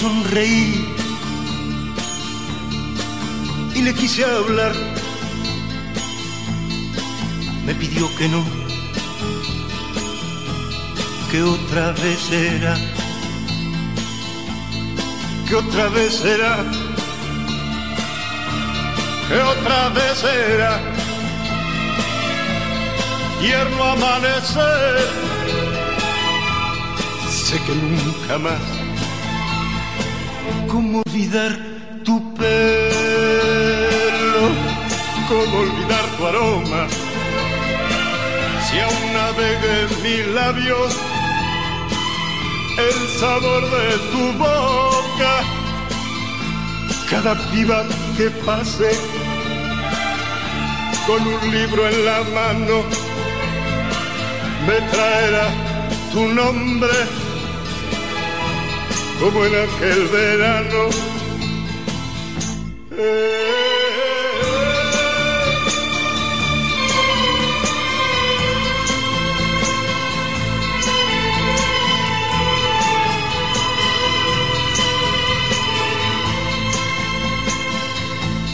sonreí y le quise hablar. Me pidió que no, que otra vez era, que otra vez era, que otra vez era. Tierno amanecer, sé que nunca más cómo olvidar tu pelo, cómo olvidar tu aroma. Si aún navega en mis labios el sabor de tu boca, cada piba que pase con un libro en la mano me traerá tu nombre como en aquel verano.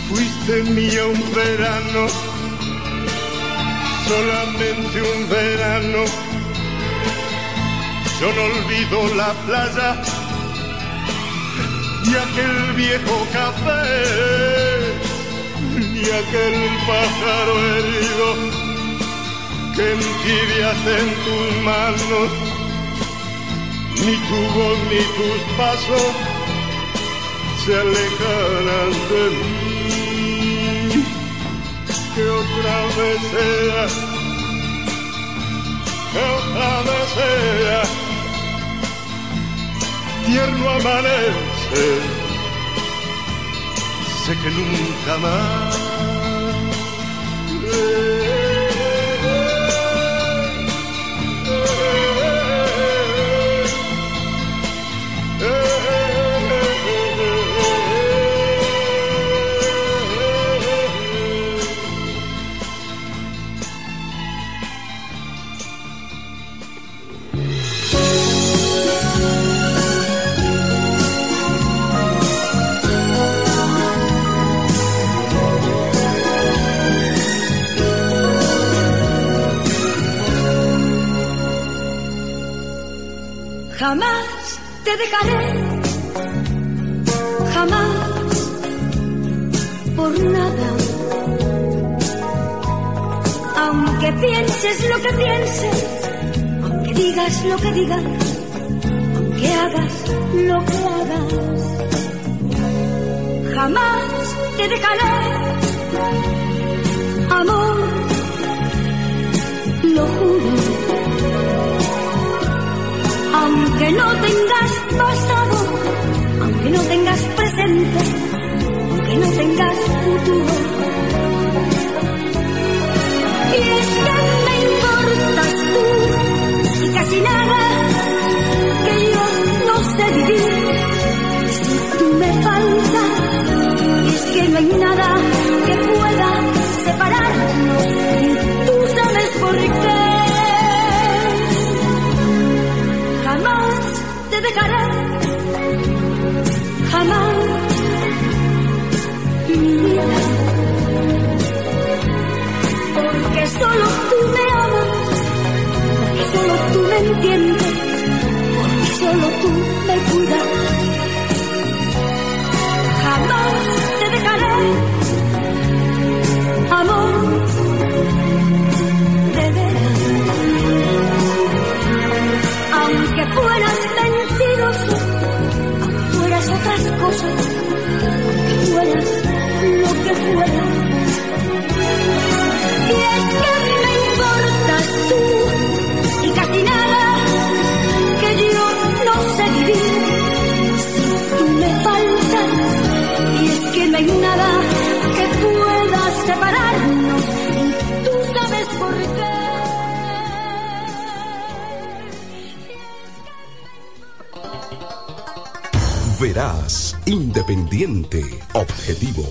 Fuiste mía un verano, solamente un verano. Yo no olvido la playa aquel viejo café, ni aquel pájaro herido que entibias en tus manos, ni tu voz ni tus pasos se alejarán de mí. Que otra vez sea, que otra vez sea, tierno amanecer sé que nunca más. Jamás te dejaré, jamás, por nada. Aunque pienses lo que pienses, aunque digas lo que digas, aunque hagas lo que hagas, jamás te dejaré, amor, lo juro aunque no tengas pasado, aunque no tengas presente, aunque no tengas futuro. Y es que me importas tú y casi nada que yo no sé vivir si tú me faltas. Y es que no hay nada que pueda separarnos porque solo tú me cuidas, jamás te dejaré, amor, de veras aunque fueras mentiroso, aunque fueras otras cosas, aunque fueras lo que fueras. Independiente, objetivo.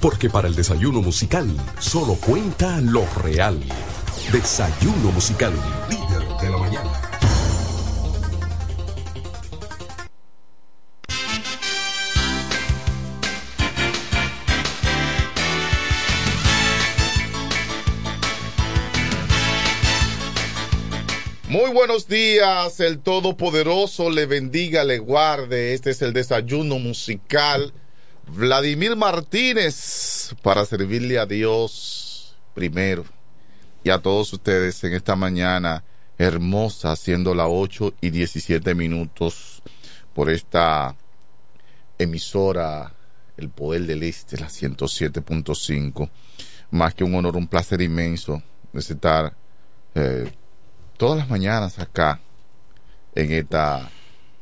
Porque para el desayuno musical solo cuenta lo real. Desayuno musical, buenos días, el Todopoderoso le bendiga, le guarde. Este es el desayuno musical. Vladimir Martínez para servirle a Dios primero y a todos ustedes en esta mañana hermosa, siendo las 8 y 17 minutos por esta emisora El Poder del Este, la 107.5. Más que un honor, un placer inmenso de estar eh, todas las mañanas acá en esta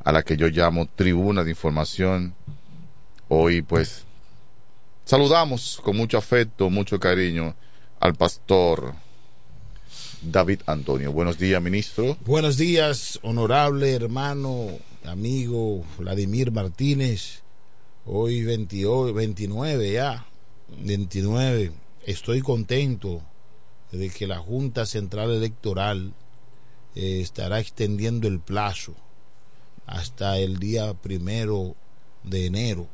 a la que yo llamo tribuna de información hoy pues saludamos con mucho afecto mucho cariño al pastor David Antonio buenos días ministro Buenos días, honorable hermano, amigo Vladimir Martínez. Hoy 28, 29 ya, 29. Estoy contento de que la Junta Central Electoral eh, estará extendiendo el plazo hasta el día primero de enero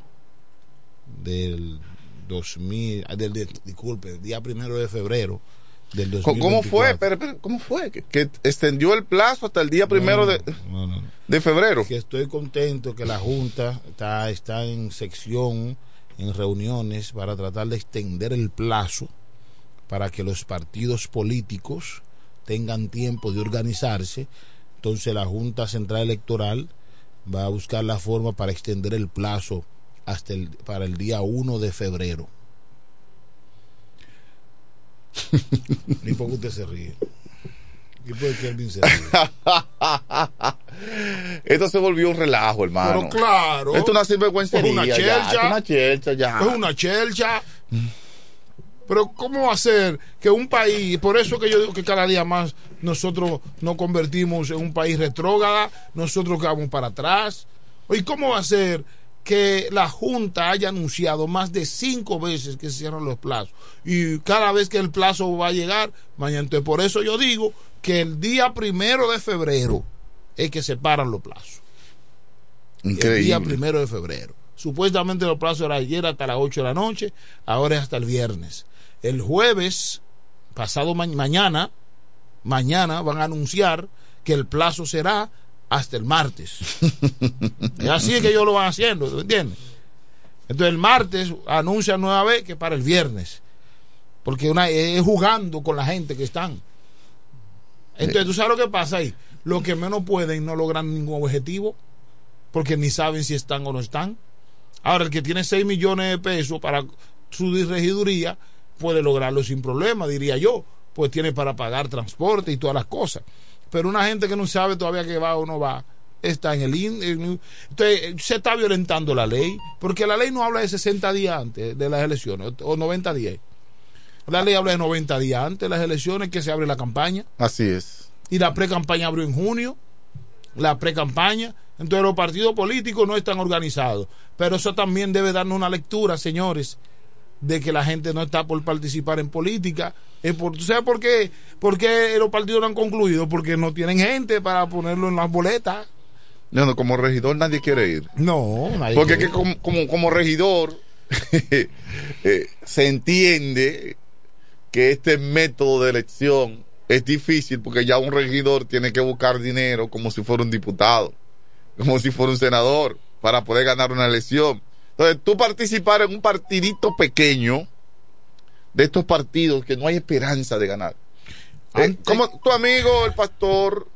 del 2000, ah, del, disculpe, el día primero de febrero del ¿Cómo- ¿cómo fue? 2024. Espera, ¿cómo fue? que, que extendió el plazo hasta el día primero de, de febrero que estoy contento que la Junta está, está en sección, en reuniones para tratar de extender el plazo para que los partidos políticos tengan tiempo de organizarse Entonces la Junta Central Electoral va a buscar la forma para extender el plazo hasta el, para el día 1 de febrero. [LAUGHS] Ni qué usted se ríe. ¿Y por qué Kelvin se ríe? [LAUGHS] Esto se volvió un relajo, hermano. Pero claro. Esto es una sinvergüencería. Es una chelcha. es una chelcha ya. Es una chelcha. Pero ¿cómo va a ser que un país, por eso que yo digo que cada día más nosotros nos convertimos en un país retrógrada, nosotros vamos para atrás? ¿Y cómo va a ser que la Junta haya anunciado más de cinco veces que se cierran los plazos? Y cada vez que el plazo va a llegar, mañana. Entonces, por eso yo digo que el día primero de febrero es que se paran los plazos. El día Increíble. primero de febrero. Supuestamente los plazos eran ayer hasta las 8 de la noche, ahora es hasta el viernes. El jueves, pasado ma- mañana, mañana van a anunciar que el plazo será hasta el martes. [LAUGHS] y así es que ellos lo van haciendo, ¿me entiendes? Entonces el martes anuncian nueva vez que para el viernes. Porque una, es jugando con la gente que están. Entonces, ¿tú sabes lo que pasa ahí? Los que menos pueden no logran ningún objetivo porque ni saben si están o no están. Ahora, el que tiene 6 millones de pesos para su regiduría puede lograrlo sin problema, diría yo, pues tiene para pagar transporte y todas las cosas. Pero una gente que no sabe todavía que va o no va, está en el... en- entonces, se está violentando la ley, porque la ley no habla de 60 días antes de las elecciones, o 90 días. La ley habla de 90 días antes de las elecciones que se abre la campaña Así es. y la pre-campaña abrió en junio, la pre-campaña. Entonces los partidos políticos no están organizados. Pero eso también debe darnos una lectura, señores, de que la gente no está por participar en política. Es por, ¿Tú sabes por qué? por qué los partidos no han concluido? Porque no tienen gente para ponerlo en las boletas. No, no, como regidor nadie quiere ir. No, nadie Porque quiere que como, como, como regidor [LAUGHS] eh, se entiende que este método de elección es difícil porque ya un regidor tiene que buscar dinero como si fuera un diputado, como si fuera un senador, para poder ganar una elección. Entonces, tú participar en un partidito pequeño de estos partidos que no hay esperanza de ganar. Eh, como tu amigo, el pastor,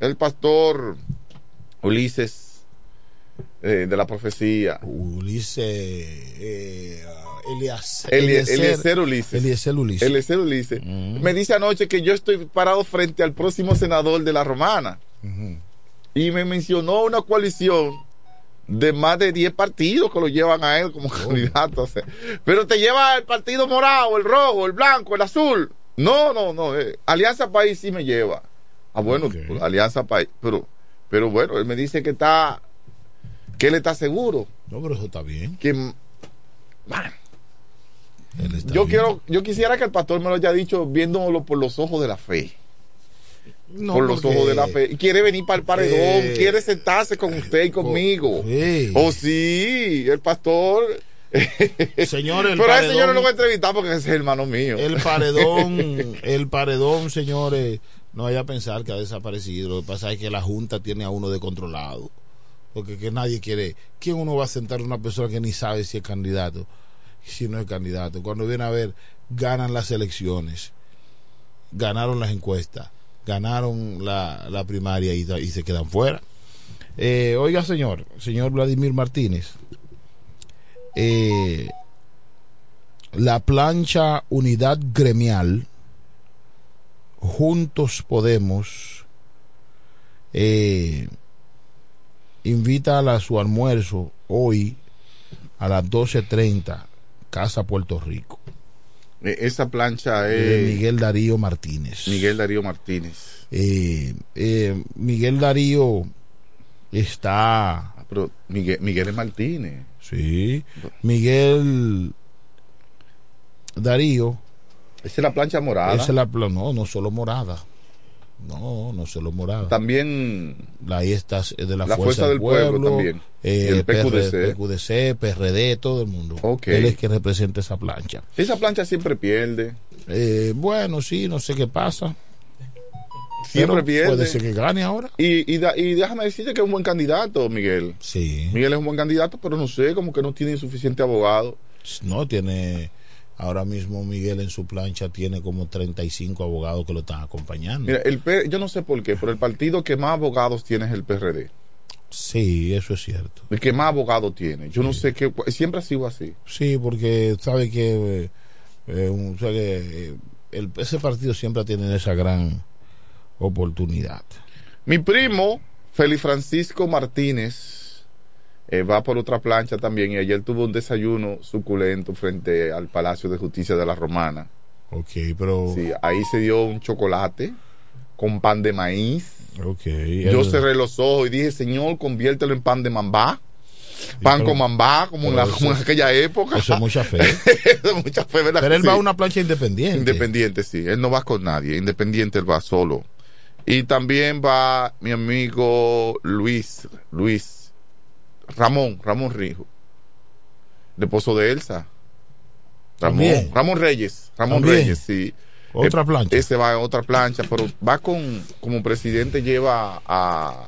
el pastor Ulises eh, de la profecía. Ulises. Eh, Elias- Elie- Eliezer- Eliezer Ulises. Eliezer Ulises. Eliezer Ulises. Me dice anoche que yo estoy parado frente al próximo senador de la Romana. Y me mencionó una coalición de más de 10 partidos que lo llevan a él como candidato. o sea. Pero te lleva el partido morado, el rojo, el blanco, el azul. No, no, no. eh, Alianza País sí me lleva. Ah, bueno, pues, Alianza País. Pero, pero bueno, él me dice que está. que él está seguro. No, pero eso está bien. Que, bueno, yo quiero, yo quisiera que el pastor me lo haya dicho viéndolo por los ojos de la fe. No, por los porque- ojos de la fe. Y quiere venir para el paredón, Eh, quiere sentarse con usted y conmigo. Oh, sí, el pastor. [LAUGHS] Señor, el Pero a ese yo no lo voy a entrevistar porque ese es hermano mío. El paredón, [LAUGHS] el paredón, señores, no vaya a pensar que ha desaparecido. Lo que pasa es que la Junta tiene a uno de controlado. Porque que nadie quiere. ¿Quién uno va a sentar a una persona que ni sabe si es candidato? Si no es candidato. Cuando viene a ver, ganan las elecciones. Ganaron las encuestas. Ganaron la, la primaria y, y se quedan fuera. Eh, oiga, señor, señor Vladimir Martínez. Eh, la plancha Unidad Gremial, Juntos Podemos, eh, invita a su almuerzo hoy a las 12.30, Casa Puerto Rico, Eh, Esa plancha de es Miguel Darío Martínez. Miguel Darío Martínez. Eh, eh, Miguel Darío está... Ah, Pero Miguel, Miguel es Martínez. Sí. Miguel Darío. Esa es la plancha morada. Esa es la no, no solo morada. No, no solo morada. También Ahí está eh, de la, La Fuerza, Fuerza del Pueblo Pueblo, también. eh, el PQDC. PQDC, PRD, todo el mundo. Ok. Él es que representa esa plancha. Esa plancha siempre pierde. Eh, bueno, sí, no sé qué pasa. Siempre Pero pierde. Puede ser que gane ahora. Y, y, da- y déjame decirte que es un buen candidato, Miguel. Sí. Miguel es un buen candidato, pero no sé, como que no tiene suficiente abogado. No, tiene Ahora mismo Miguel en su plancha tiene como 35 abogados que lo están acompañando. Mira, el P- yo no sé por qué, pero el partido que más abogados tiene es el PRD. Sí, eso es cierto. El que más abogados tiene. Yo no sé qué. Siempre ha sido así. Sí, porque sabe que, eh, eh, eh, el- ese partido siempre tiene esa gran oportunidad. Mi primo, Félix Francisco Martínez, eh, va por otra plancha también y ayer tuvo un desayuno suculento frente al Palacio de Justicia de la Romana. Ok, pero. Sí, ahí se dio un chocolate con pan de maíz. Ok. Yo el- cerré los ojos y dije, Señor, conviértelo en pan de mambá. Pan pero- con mambá, como en, la- como en aquella época. Eso es mucha fe. Eso [LAUGHS] es mucha fe, ¿verdad Pero él va a una plancha independiente. Independiente, sí. Él no va con nadie. Independiente, él va solo. Y también va mi amigo Luis, Luis, Ramón, Ramón Rijo, el esposo de Elsa. Ramón, También. Ramón Reyes, Ramón También. Reyes, sí. Otra Eh, plancha. Ese va a otra plancha, pero va con, como presidente lleva a,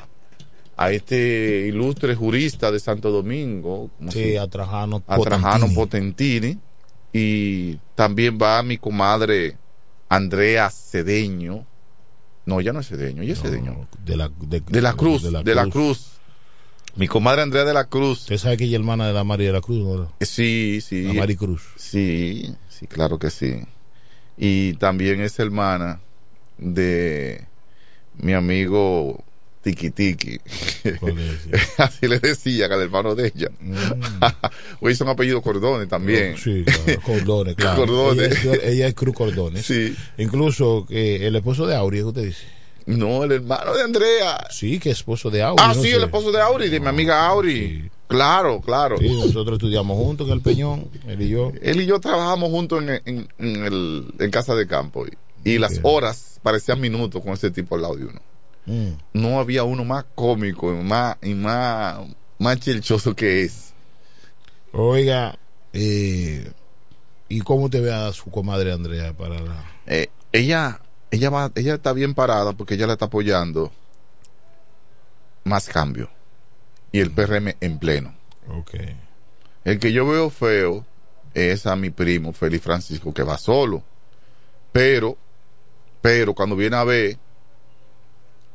a este ilustre jurista de Santo Domingo. ¿cómo Sí, se- a Trajano a Trajano Potentini. Potentini y también va mi comadre Andrea Cedeño no ya no es Cedeño ella es Cedeño De la, de, de la Cruz de la, Cruz. Mi comadre Andrea de la Cruz Usted sabe que ella es hermana de la María de la Cruz, ¿no? sí sí La Mari Cruz. sí sí claro que sí y también es hermana de mi amigo Tiki Tiki [LAUGHS] así le decía al hermano de ella [LAUGHS] hoy son apellidos Cordones también Mm. Sí, claro, Cordones, [LAUGHS] claro. Cordones. Ella, es- ella es Cruz Cordones. Sí. Incluso eh, el esposo de Auri, ¿qué usted dice? No, el hermano de Andrea. Sí, que es esposo de Auri. Ah, no sí, sé. el esposo de Auri, de mi amiga Auri. Claro, claro. Sí, nosotros estudiamos juntos en el Peñón, él y yo. Él y yo trabajamos juntos en, en, en el, en Casa de Campo. Y, y las horas parecían minutos con ese tipo al lado de uno. Mm. No había uno más cómico y más, y más, más chelchoso que es. Oiga, eh, ¿y cómo te ve a su comadre Andrea para la... Eh, ella, ella, va, ella está bien parada porque ella la está apoyando más cambio. Y el PRM en pleno. Ok. El que yo veo feo es a mi primo Félix Francisco que va solo. Pero, pero cuando viene a ver,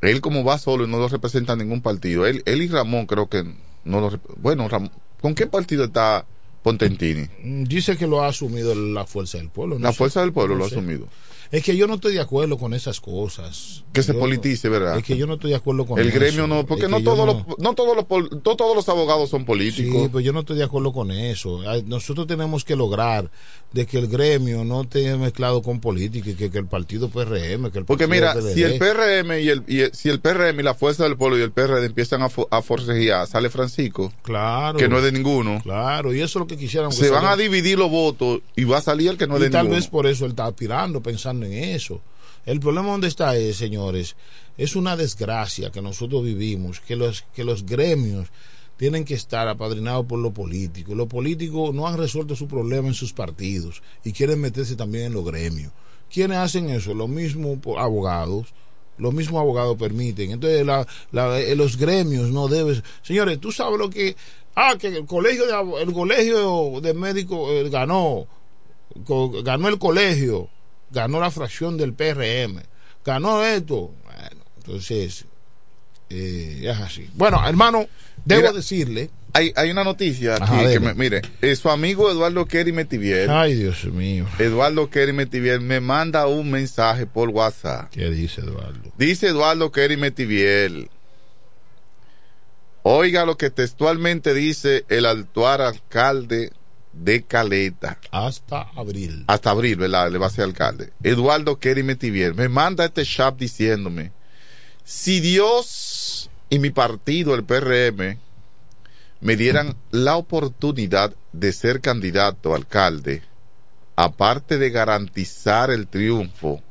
él como va solo y no lo representa ningún partido, él, él y Ramón creo que no lo Bueno, Ramón, ¿con qué partido está Pontentini? Mm, Dice que lo ha asumido la fuerza del pueblo. no La sé. fuerza del pueblo No lo ha asumido. Es que yo no estoy de acuerdo con esas cosas. Que se politice, ¿verdad? Es que yo no estoy de acuerdo con el eso. gremio no, porque Es no que todos, no- los, no todos los no todos los abogados son políticos. Sí, pues yo no estoy de acuerdo con eso. Nosotros tenemos que lograr de que el gremio no esté mezclado con política y que, que el partido PRM, que el Porque mira, si el PRM y el, y el- si el PRM y la fuerza del pueblo y el PRD empiezan a, fo- a forcejear, sale Francisco, Claro. que no es de ninguno. Claro, y eso es lo que quisiéramos. Se van a dividir los votos y va a salir el que no es y de tal ninguno. vez por eso él está aspirando, pensando en eso. El problema donde está es, señores, es una desgracia que nosotros vivimos, que los, que los gremios tienen que estar apadrinados por los políticos. Los políticos no han resuelto su problema en sus partidos y quieren meterse también en los gremios. ¿Quiénes hacen eso? Los mismos abogados. Los mismos abogados permiten. Entonces, la- la- eh, los gremios no deben. Señores, tú sabes lo que. Ah, que el colegio de, el colegio de médicos eh, ganó ganó el colegio, ganó la fracción del PRM, ganó esto. Bueno, entonces, eh, es así. Bueno, hermano, debo Mira, decirle. Hay, hay una noticia aquí Ajá, que me- mire, eh, su amigo Eduardo Kerry Metivier, Ay, Dios mío. Eduardo Kerry Metivier me manda un mensaje por WhatsApp. ¿Qué dice Eduardo? Dice Eduardo Kerry Metivier. Oiga lo que textualmente dice el actual alcalde de Caleta. Hasta abril. Hasta abril, ¿verdad? Le va a ser alcalde. Eduardo Kerry Metivier me manda este chat diciéndome, si Dios y mi partido, el PRM, me dieran [LAUGHS] la oportunidad de ser candidato a alcalde, aparte de garantizar el triunfo,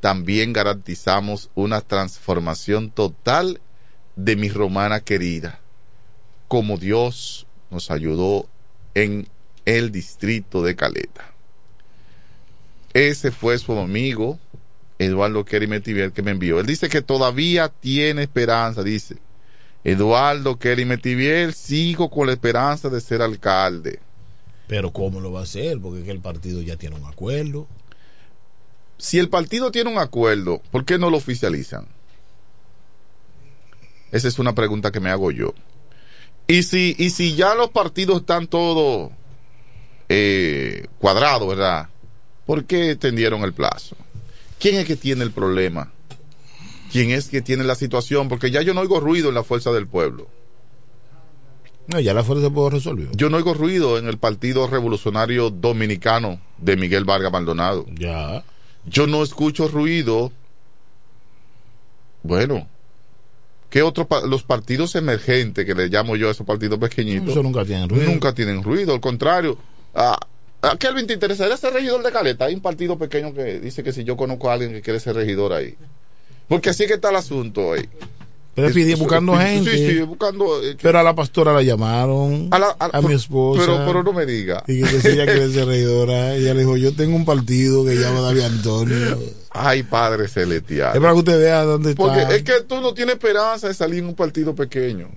también garantizamos una transformación total de mi romana querida, como Dios nos ayudó en el distrito de Caleta. Ese fue su amigo, Eduardo Kerry Metivier, que me envió. Él dice que todavía tiene esperanza, dice. Eduardo Kerry Metivier, sigo con la esperanza de ser alcalde. Pero ¿cómo lo va a hacer? Porque el partido ya tiene un acuerdo. Si el partido tiene un acuerdo, ¿por qué no lo oficializan? Esa es una pregunta que me hago yo. Y si, y si ya los partidos están todos eh, cuadrados, ¿verdad? ¿Por qué extendieron el plazo? ¿Quién es que tiene el problema? ¿Quién es que tiene la situación? Porque ya yo no oigo ruido en la fuerza del pueblo. No, ya la fuerza del pueblo resolvió. Yo no oigo ruido en el Partido Revolucionario Dominicano de Miguel Vargas Maldonado. Ya. Yo no escucho ruido. Bueno, ¿qué otros pa- los partidos emergentes que le llamo yo a esos partidos pequeñitos? Eso nunca tienen ruido. Nunca tienen ruido, al contrario. A, a Kelvin te interesaría ser regidor de Caleta. Hay un partido pequeño que dice que si yo conozco a alguien que quiere ser regidor ahí. Porque así que está el asunto ahí. Pero pidi- buscando gente. Sí, sí, buscando. eh, Pero a la pastora la llamaron. A la- a la- mi esposa. pero- pero no me diga. Y que si ella quiere ser regidora. Ella le dijo: Yo tengo un partido que llama David Antonio. Ay, Padre Celestial. Es para que usted vea dónde está. Porque es que tú no tienes esperanza de salir en un partido pequeño.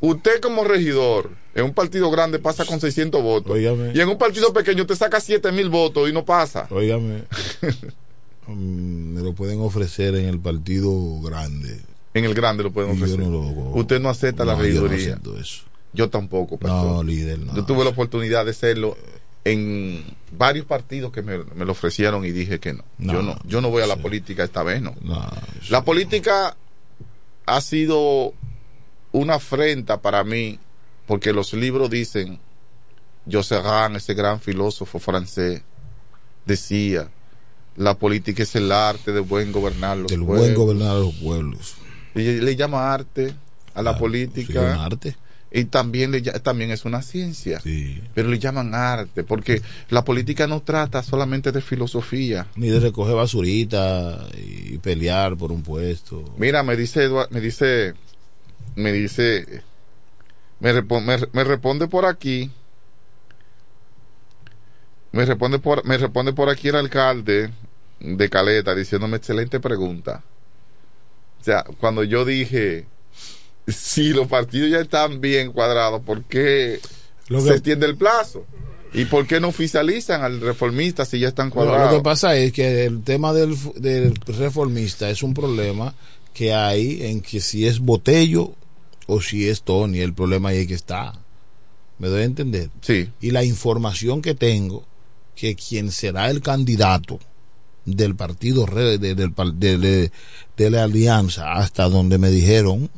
Usted como regidor, en un partido grande pasa con 600 votos. Y en un partido pequeño te saca 7 mil votos y no pasa. Óigame. [LAUGHS] mm, me lo pueden ofrecer en el partido grande. En el grande lo pueden ofrecer. no lo- Usted no acepta la No, yo no. Yo tampoco. No, líder, no. Yo tuve la oportunidad de hacerlo en varios partidos que me, me lo ofrecieron y dije que no. No, yo no, yo no voy a la política esta vez, no. La política ha sido una afrenta para mí porque los libros dicen, José Ran, ese gran filósofo francés, decía, la política es el arte de buen gobernar los Del pueblos. buen gobernar los pueblos. Y le llama arte a la política. sí, arte. Y también, le, también es una ciencia. Pero le llaman arte, porque la política no trata solamente de filosofía. Ni de recoger basurita y pelear por un puesto. Mira, me dice, Edua- me dice, me dice, me, me, me responde por aquí, me responde por, me responde por aquí el alcalde de Caleta diciéndome excelente pregunta. O sea, cuando yo dije, si los partidos ya están bien cuadrados, ¿por qué Lo se que- extiende el plazo? ¿Y por qué no oficializan al reformista si ya están Bueno, cuadrados? lo que pasa es que el tema del, del reformista es un problema que hay en que si es Botello o si es Tony, el problema ahí es que está. ¿Me doy a entender? Sí. Y la información que tengo, que quien será el candidato del partido de- de- de la alianza hasta donde me dijeron,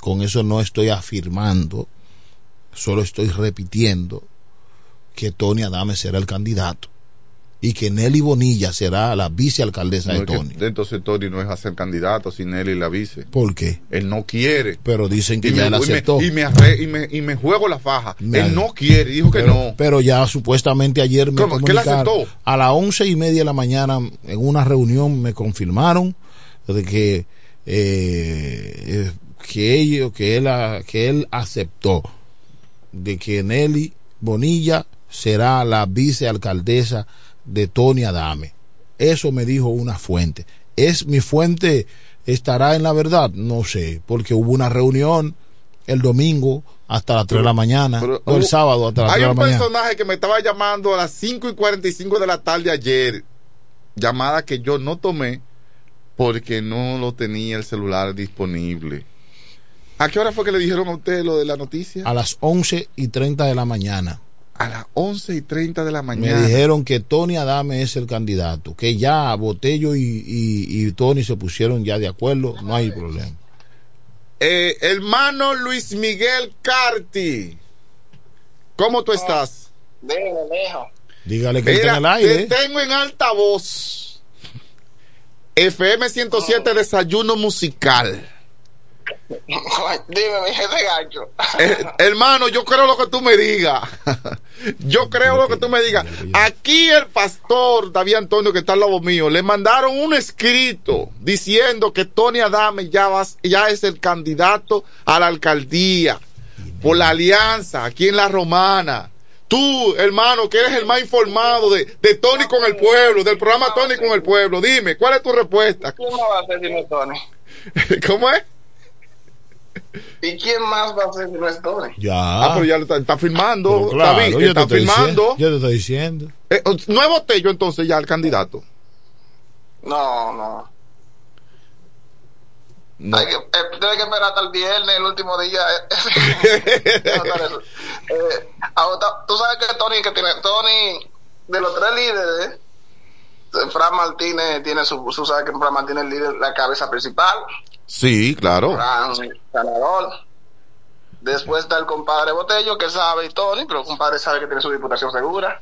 con eso no estoy afirmando, solo estoy repitiendo que Tony Adame será el candidato y que Nelly Bonilla será la vicealcaldesa No de que- Tony. entonces Tony no es a ser candidato sin él y la vice. ¿Por qué? Él no quiere. Pero dicen que Y ya me, y me- aceptó. y me arre- y me- y me juego la faja. Él no quiere, dijo que no. Pero ya supuestamente ayer me ¿Cómo? ¿Que él comunicaron. aceptó? A las once y media de la mañana en una reunión me confirmaron de que eh, eh, que ellos que él que él aceptó de que Nelly Bonilla será la vicealcaldesa de Tony Adame. Eso me dijo una fuente. ¿Es mi fuente estará en la verdad? No sé, porque hubo una reunión el domingo hasta las 3 de la mañana, Pero o el sábado hasta las Hay 3 de un la mañana. personaje que me estaba llamando a las 5 y 45 de la tarde ayer. Llamada que yo no tomé porque no lo tenía el celular disponible. ¿A qué hora fue que le dijeron a usted lo de la noticia? A las 11 y 30 de la mañana. A las 11 y 30 de la Me mañana. dijeron que Tony Adame es el candidato, que ya Botello y, y- y Tony se pusieron ya de acuerdo, no hay problema. Eh, hermano Luis Miguel Carti, ¿cómo tú estás? Dime, mijo. Dígale que Mira, está en el aire. te tengo en altavoz. FM 107 Desayuno Musical. [LAUGHS] Dime, mi jefe gancho. Eh, hermano, yo creo lo que tú me digas. [LAUGHS] yo creo lo que tú me digas. Aquí el pastor David Antonio, que está al lado mío, le mandaron un escrito diciendo que Tony Adame ya, va- ya es el candidato a la alcaldía por la alianza aquí en la Romana. Tú, hermano, que eres el más informado de, de Tony con el pueblo, del programa Tony con el pueblo, dime, ¿cuál es tu respuesta? ¿Quién va a es Tony? [LAUGHS] ¿Cómo es? ¿Y quién más va a ser si no es Tony? Ya. Ah, pero ya lo está, está filmando. Pero claro, David, yo te está estoy filmando. diciendo- yo te estoy diciendo. Eh, no es Botello entonces ya el candidato. No, no. No. Hay que, eh, tiene que esperar hasta el viernes, el último día. eh. [LAUGHS] Eh, ahora, tú sabes que Tony, que tiene, Tony, de los tres líderes, eh, Fran Martínez tiene su, tú sabes que Fran Martínez es el líder, la cabeza principal, Sí, claro. Fran ganador. Después está el compadre Botello, que sabe, y Tony, pero el compadre sabe que tiene su diputación segura.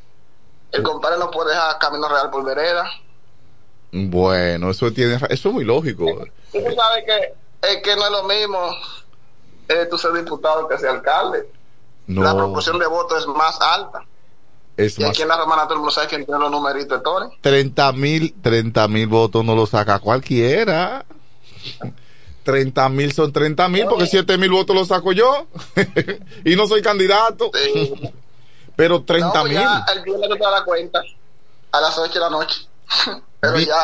El compadre no puede dejar Camino Real por vereda. Bueno, eso tiene, eso es muy lógico. Tú sabes que, es que no es lo mismo eh, tú ser diputado que ser alcalde. La proporción de votos es más alta. es Y más. aquí en la romana todo el mundo sabe quién tiene los numeritos de Tony. 30 mil, 30 mil votos no lo saca cualquiera. 30 mil son 30 mil porque 7 mil votos los saco yo. [LAUGHS] y no soy candidato. Pero 30 No, pues mil. ya el viernes te das cuenta a las 8 de la noche. [LAUGHS] Pero ya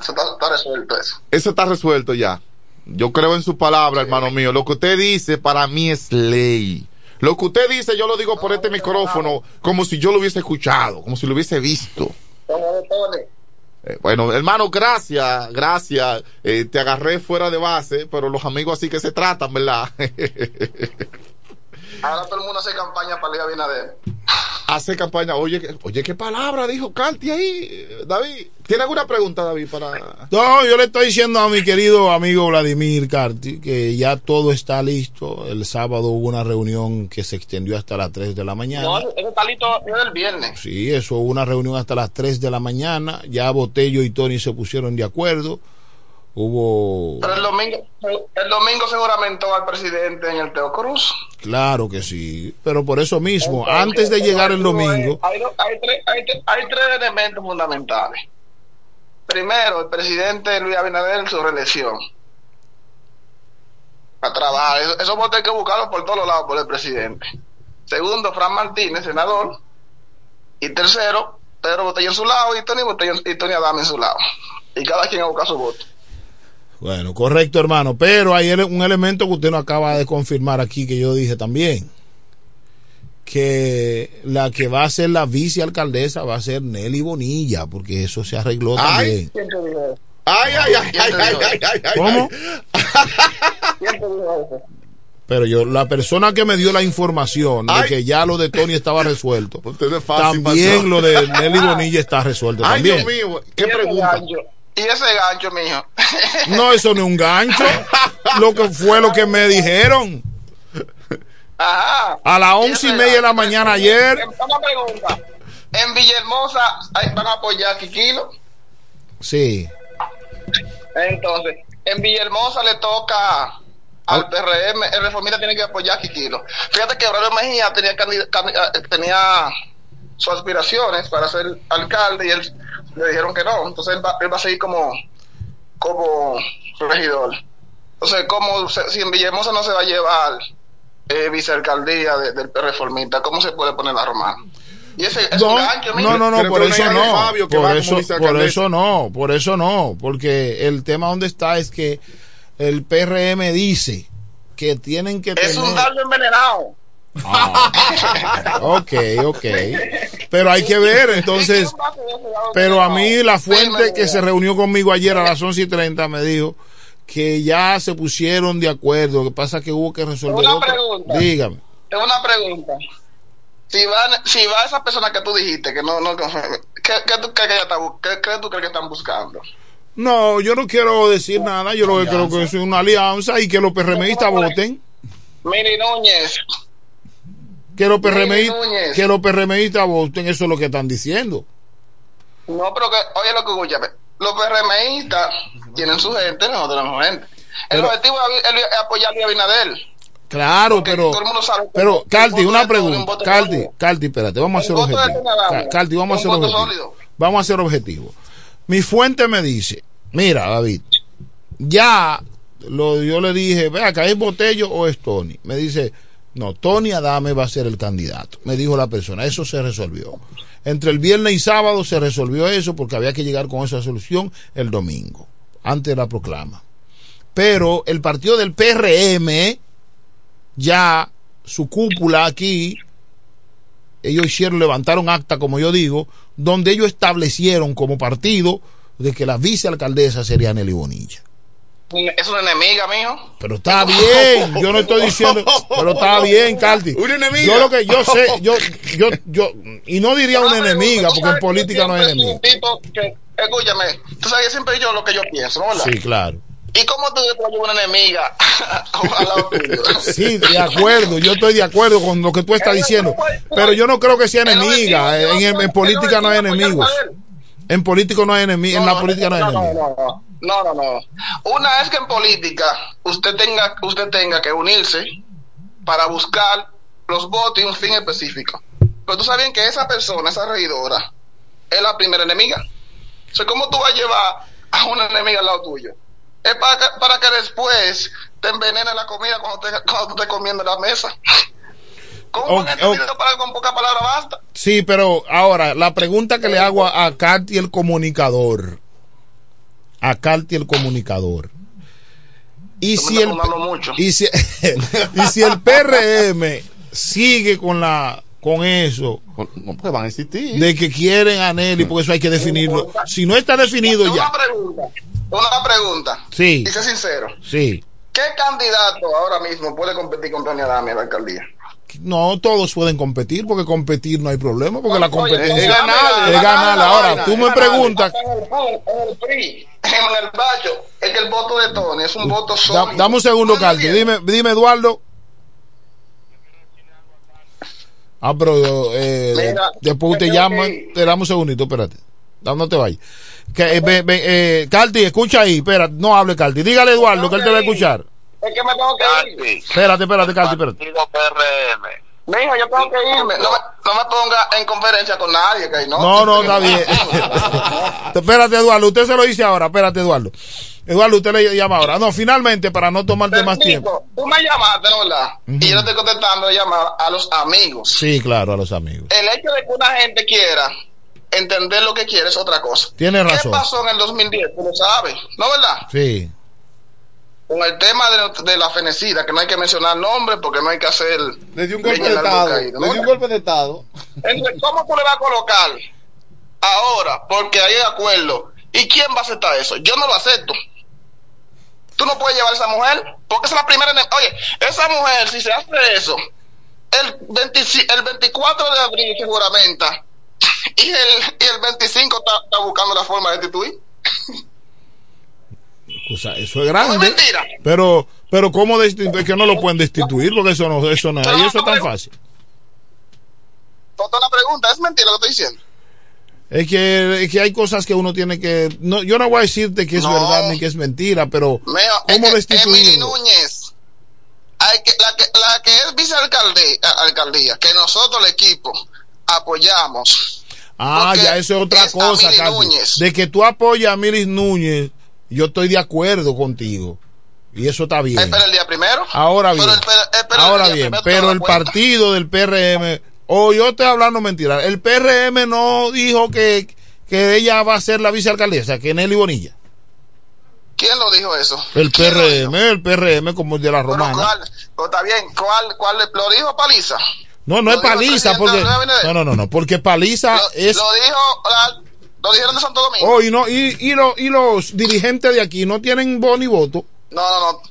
se está, está resuelto eso. Eso está resuelto ya. Yo creo en su palabra, hermano mío. Lo que usted dice para mí es ley. Lo que usted dice yo lo digo por este micrófono como si yo lo hubiese escuchado, como si lo hubiese visto. Como. Eh, bueno, hermano, gracias, gracias. Eh, te agarré fuera de base, pero los amigos así que se tratan, ¿verdad? [LAUGHS] Ahora todo el mundo hace campaña para Liga Binader. Hace campaña. Oye, que- oye, qué palabra dijo Carti ahí, David. ¿Tiene alguna pregunta, David, para...? No, yo le estoy diciendo a mi querido amigo Vladimir Carti que ya todo está listo. El sábado hubo una reunión que se extendió hasta las 3 de la mañana. No, eso está listo desde el viernes. Sí, eso hubo una reunión hasta las 3 de la mañana. Ya Botello y Tony se pusieron de acuerdo. Hubo. Pero el domingo, el domingo seguramente va el presidente en el Teo Cruz. Claro que sí. Pero por eso mismo, antes de llegar el domingo. Hay, tres, hay, hay tres elementos fundamentales. Primero, el presidente Luis Abinader, su reelección. A trabajar. Eso, esos votos hay que buscarlos por todos lados por el presidente. Segundo, Fran Martínez, senador. Y tercero, Pedro Botella en su lado y Tony Botella y Tony Adame en su lado. Y cada quien a buscar su voto. Bueno, correcto, hermano. Pero hay un elemento que usted no acaba de confirmar aquí que yo dije también. Que la que va a ser la vicealcaldesa va a ser Nelly Bonilla, porque eso se arregló también. Ay, ay, ay, ay, ay, ay, ay, ay, ¿Cómo? [LAUGHS] Pero yo, la persona que me dio la información de Ay. que ya lo de Tony estaba resuelto, Usted es fácil, también patrón. lo de Nelly Bonilla está resuelto Ay, también. Dios mío, ¿Y qué pregunta. ¿Y ese gancho, mijo? [LAUGHS] No, eso no es un gancho. Lo que fue lo que me dijeron. Ajá. A las once y media de la mañana ayer. Una pregunta. En Villahermosa van a apoyar a. Sí. Entonces, en Villahermosa le toca al PRM, el reformista tiene que apoyar a. Fíjate que Aurelio Mejía tenía, eh, tenía sus aspiraciones para ser alcalde y él le dijeron que no. Entonces él va, él va a seguir como, como regidor. Entonces, como se- si en Villahermosa no se va a llevar eh, vicealcaldía de- del reformista, ¿cómo se puede poner la romana? Y ese es No, gancho, no, no, no, por eso no. Fabio que va Por eso, por eso no, por eso no. Porque el tema donde está es que el PRM dice que tienen que Es un dardo envenenado. Ok, ok. Pero hay que ver, entonces. Pero a mí la fuente que se reunió conmigo ayer a las 11 y 30 me dijo que ya se pusieron de acuerdo. Lo que pasa es que hubo que resolver Una otro- pregunta. Dígame. Tengo una pregunta. Si va, si va esa persona que tú dijiste, que no, no ¿qué, qué tú crees que ella está qué, qué tú crees que están buscando? No, yo no quiero decir nada. Yo lo que creo que es una alianza y que los PRMistas voten. Miri Núñez, Núñez. que los PRMistas voten. Eso es lo que están diciendo. no, pero que, oye lo que escúchame, los PRMistas tienen su gente, nosotros tenemos gente. El Pero- objetivo es, apoyar a Abinader. Claro, Porque pero. todo el mundo sabe que Pero, voto una pregunta. sólido. Calti, espérate, vamos a ser voto de objetivos. Tony Adame Ca- Calti, vamos a ser objetivos. Vamos a ser objetivos. Mi fuente me dice, mira, David, ya lo, yo le dije, ve acá, ¿es Botello o es Tony? Me dice, no, Tony Adame va a ser el candidato. Me dijo la persona, eso se resolvió. Entre el viernes y sábado se resolvió eso porque había que llegar con esa solución el domingo, antes de la proclama. Pero el partido del PRM ya su cúpula aquí, ellos hicieron, levantaron acta, como yo digo, donde ellos establecieron como partido de que la vicealcaldesa sería Nelly Bonilla. Es una enemiga, mijo. Pero está bien, yo no estoy diciendo, pero está bien, Carti. [LAUGHS] Una enemiga. Yo lo que yo sé, [LAUGHS] yo, yo, yo, y no diría una enemiga, porque en política no hay enemigo. Un tipo que, escúchame, tú sabes siempre yo lo que yo pienso, ¿no? ¿verdad? Sí, claro. ¿Y cómo tú te llevas una enemiga al lado tuyo? Sí, de acuerdo, yo estoy de acuerdo con lo que tú estás diciendo, pero yo no creo que sea enemiga. En, en- en política no hay enemigos. En político no hay enemigos, en la política no hay no, no, enemigos. No, no, no. Una es que en política usted tenga, usted tenga que unirse para buscar los votos y un fin específico. Pero tú sabes bien que esa persona, esa regidora, es la primera enemiga. O sea, ¿cómo tú vas a llevar a una enemiga al lado tuyo? Es para que, para que después te envenene la comida cuando, te, cuando tú estés comiendo en la mesa. ¿Cómo Ok, un enemigo para con poca palabra basta? Sí, pero ahora, la pregunta que le hago a, a Carti el comunicador. A Carti el comunicador. Y si, el, y, si, [LAUGHS] y si el PRM sigue con la con eso No, porque van a existir. de que quieren a Nelly, porque eso hay que definirlo. Si no está definido Una ya. pregunta, una pregunta. Sí. Y sé sincero. Sí. ¿Qué candidato ahora mismo puede competir con Tony Adame a la alcaldía? No todos pueden competir, porque competir no hay problema, porque la Oye, competencia es ganar, es ganar. Ahora, tú me preguntas, En el, PRI, en el PRI, en el Bacho, es que el voto de Tony es un voto da- sólido. dame un segundo, Carti. Dime, dime, Eduardo. Ah, pero eh, Mira, después usted llama. que. Te damos un segundito, espérate. No, te vayas. Que, eh, eh, Carti, escucha ahí. Espera, no hable, Carti. Dígale Eduardo que él te va a escuchar. Es que me tengo que ir. Espérate, espérate, Carti, espérate. Mijo, yo tengo que irme. No me, no me ponga en conferencia con nadie, que no. No, no, está bien. [LAUGHS] espérate, Eduardo. Usted se lo dice ahora. Espérate, Eduardo. Eduardo, usted le llama ahora. No, finalmente, para no tomarte más tiempo. Tú me llamaste, ¿no verdad? Y yo le estoy contestando de llamar a los amigos. Sí, claro, a los amigos. El hecho de que una gente quiera entender lo que quiere es otra cosa. Tiene ¿Qué razón. pasó en el 2010? Tú lo sabes, ¿no verdad? Sí. Con el tema de, de la fenecida, que no hay que mencionar nombres porque no hay que hacer. Le dio un golpe de estado. Le dio un golpe de estado. Entonces, ¿cómo tú le vas a colocar ahora? Porque hay acuerdo. ¿Y quién va a aceptar eso? Yo no lo acepto. Tú no puedes llevar a esa mujer, porque esa es la primera. Oye, esa mujer, si se hace eso, el, 25 el 24 de abril se juramenta [LAUGHS] y el, y el 25 está, está buscando la forma de destituir. O sea, eso es grande. Pero, pero ¿cómo destituir? que no lo pueden destituir? Porque eso no, eso no es, y eso es tan fácil. Otra la pregunta, ¿es mentira lo que estoy diciendo? Es que, es que hay cosas que uno tiene que. No, yo no voy a decirte que es No. verdad ni que es mentira, pero Mira, es ¿cómo que Emily? Núñez, hay que, la, que, la que es vicealcaldía, alcaldía, que nosotros el equipo apoyamos. Ah, ya eso es otra es cosa, Carlos. De que tú apoyas a Miris Núñez, yo estoy de acuerdo contigo. Y eso está bien. Espera el día primero. Ahora bien, ahora bien, primero, pero el cuenta. partido del PRM, o yo estoy hablando mentira, el PRM no dijo que, que ella va a ser la vicealcaldesa, que Nelly Bonilla. ¿Quién lo dijo eso? El PRM, el PRM como el de la romana. ¿cuál? Pero está bien, ¿cuál, cuál lo dijo Paliza? No, no es paliza, porque. No, no, no, no, porque paliza Lo, es. lo dijo, la- lo dijeron de Santo Domingo. Oh, y, no, y, y, lo- y los dirigentes de aquí no tienen ni voto. No, no, no,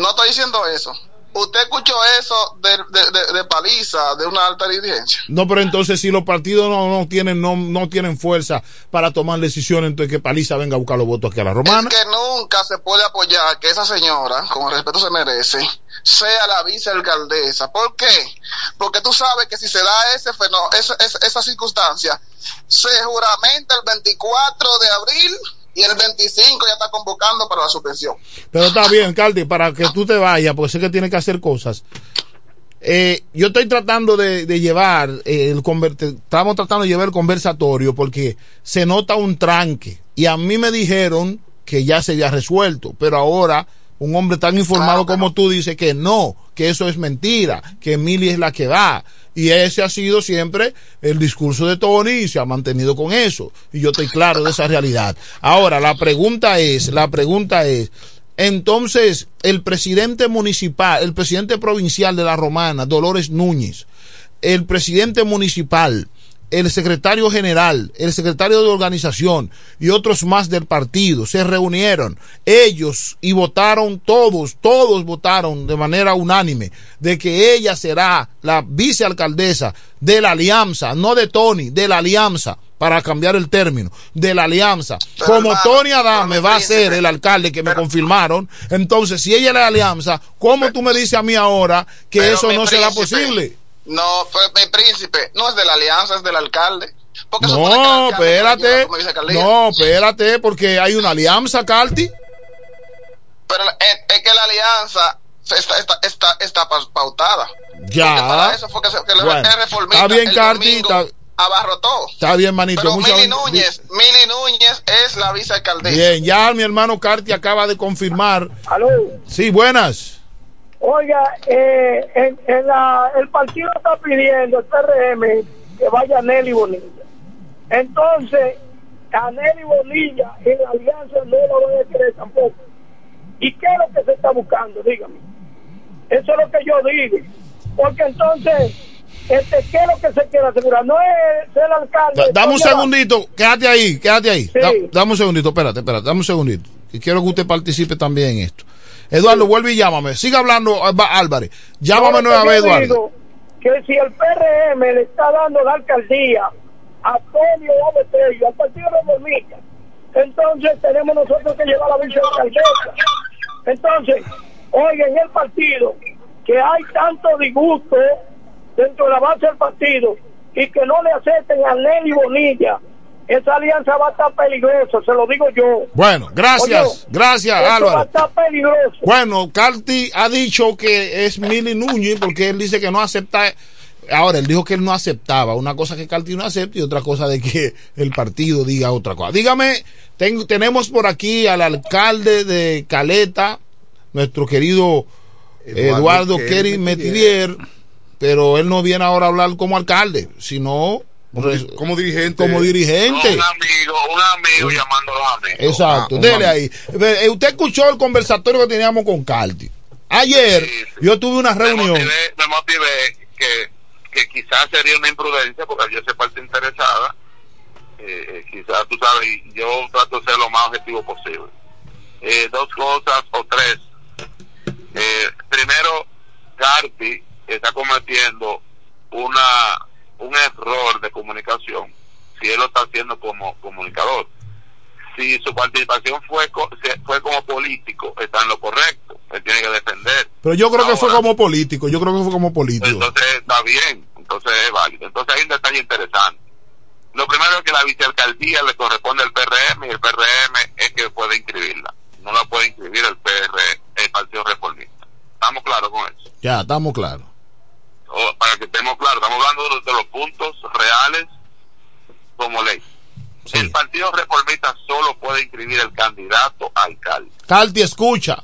no estoy diciendo eso. Usted escuchó eso de, de, de, de Paliza, de una alta dirigencia. No, pero entonces si los partidos no, no tienen no, no tienen fuerza para tomar decisiones, entonces que Paliza venga a buscar los votos aquí a la romana. Es que nunca se puede apoyar que esa señora, con el respeto se merece, sea la vicealcaldesa. ¿Por qué? Porque tú sabes que si se da ese fenómeno, esa, esa, esa circunstancia, se juramenta el 24 de abril y el 25 ya está convocando para la suspensión. Pero está bien, Caldi, para que tú te vayas, porque sé que tienes que hacer cosas. Eh, yo estoy tratando de, de llevar eh, el estamos tratando de llevar el conversatorio porque se nota un tranque y a mí me dijeron que ya se había resuelto, pero ahora un hombre tan informado como tú dice que no, que eso es mentira, que Emilia es la que va. Y ese ha sido siempre el discurso de Tony y se ha mantenido con eso. Y yo estoy claro de esa realidad. Ahora, la pregunta es, la pregunta es, Entonces, el presidente municipal, el presidente provincial de la Romana, Dolores Núñez, el presidente municipal, el secretario general, el secretario de organización y otros más del partido se reunieron ellos y votaron todos, todos votaron de manera unánime de que ella será la vicealcaldesa de la alianza, no de Tony, de la alianza, para cambiar el término, de la alianza. Como Tony Adame va a ser el alcalde que me confirmaron, entonces si ella es la alianza, ¿cómo tú me dices a mí ahora que eso no será posible? No, pues, mi príncipe, no es de la alianza, es del alcalde. Porque No, espérate. No, espérate, porque hay una alianza, Carti. Pero es, es que la alianza está, está, está, está pa- pautada. Ya. Para eso fue que, se, que el- Bueno, el reformista está bien, el Carti, domingo está- abarrotó. Está bien, manito. Pero Mili Núñez, Mili Núñez es la vicealcaldesa. Bien, ya mi hermano Carti acaba de confirmar. Aló. Sí, buenas. Oiga, eh, en, en la, el partido está pidiendo, el PRM, que vaya Nelly Bonilla. Entonces, a Nelly Bonilla en la alianza no lo van a querer tampoco. ¿Y qué es lo que se está buscando? Dígame. Eso es lo que yo digo. Porque entonces, este, ¿qué es lo que se quiere asegurar? No es ser alcalde. Da- dame un segundito, quédate ahí, quédate ahí. Sí. Da- dame un segundito, espérate, espérate, dame un segundito. Que quiero que usted participe también en esto. Eduardo, vuelve y llámame. Siga hablando, Alba- Álvarez. Llámame nueva vez, Eduardo. digo Que si el PRM le está dando la alcaldía a Tonio Botello, al Partido Reformista, entonces tenemos nosotros que llevar la vicealcaldesa. Entonces, oiga, en el partido, que hay tanto disgusto dentro de la base del partido y que no le acepten a Nelly Bonilla, esa alianza va a estar peligrosa, se lo digo yo. Bueno, gracias, Oye, gracias, esto va a Álvaro. estar peligroso. Bueno, Carti ha dicho que es Mili Núñez porque él dice que no acepta. Ahora, él dijo que él no aceptaba. Una cosa que Carti no acepta y otra cosa de que el partido diga otra cosa. Dígame, ten- tenemos por aquí al alcalde de Caleta, nuestro querido Eduardo Eduardo, Kerry Metivier, pero él no viene ahora a hablar como alcalde, sino como dirigente. Como dirigente. Un amigo, un amigo llamándolo a mí. Exacto, Ah, un dele amigo. ahí. Eh, Usted escuchó el conversatorio que teníamos con Carti. Ayer yo tuve una reunión. Me motivé que, que quizás sería una imprudencia porque yo soy parte interesada. Eh, eh, quizás tú sabes, y yo trato de ser lo más objetivo posible. Eh, dos cosas o tres. Eh, primero, Carti está cometiendo una un error de comunicación si él lo está haciendo como comunicador. Si su participación fue fue como político, está en lo correcto. Él tiene que defender. Pero yo creo que fue como político. Yo creo que fue como político. Entonces está bien, entonces es válido. Entonces hay un detalle interesante. Lo primero es que la vicealcaldía le corresponde al PRM y el PRM es que puede inscribirla. No la puede inscribir el PR, el Partido Reformista. ¿Estamos claros con eso? Ya, estamos claros. O, para que estemos claros, estamos hablando de los, puntos reales como ley. El Partido Reformista solo puede inscribir el candidato a alcalde. Carti, escucha.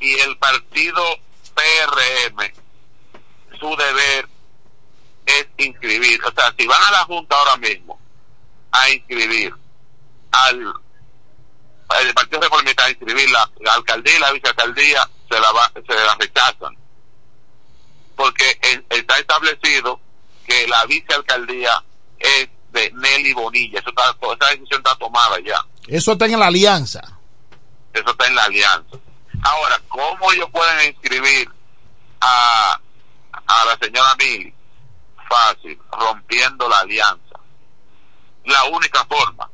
y el partido PRM, su deber es inscribir. O sea, si van a la Junta ahora mismo a inscribir al el Partido Reformista a inscribir la, la alcaldía y la vicealcaldía, se la, va, se la rechazan. Porque está establecido que la vicealcaldía es de Nelly Bonilla. Eso está, esa decisión está tomada ya. Eso está en la alianza. Eso está en la alianza. Ahora, ¿cómo ellos pueden inscribir a, a la señora Mili? Fácil, rompiendo la alianza. La única forma.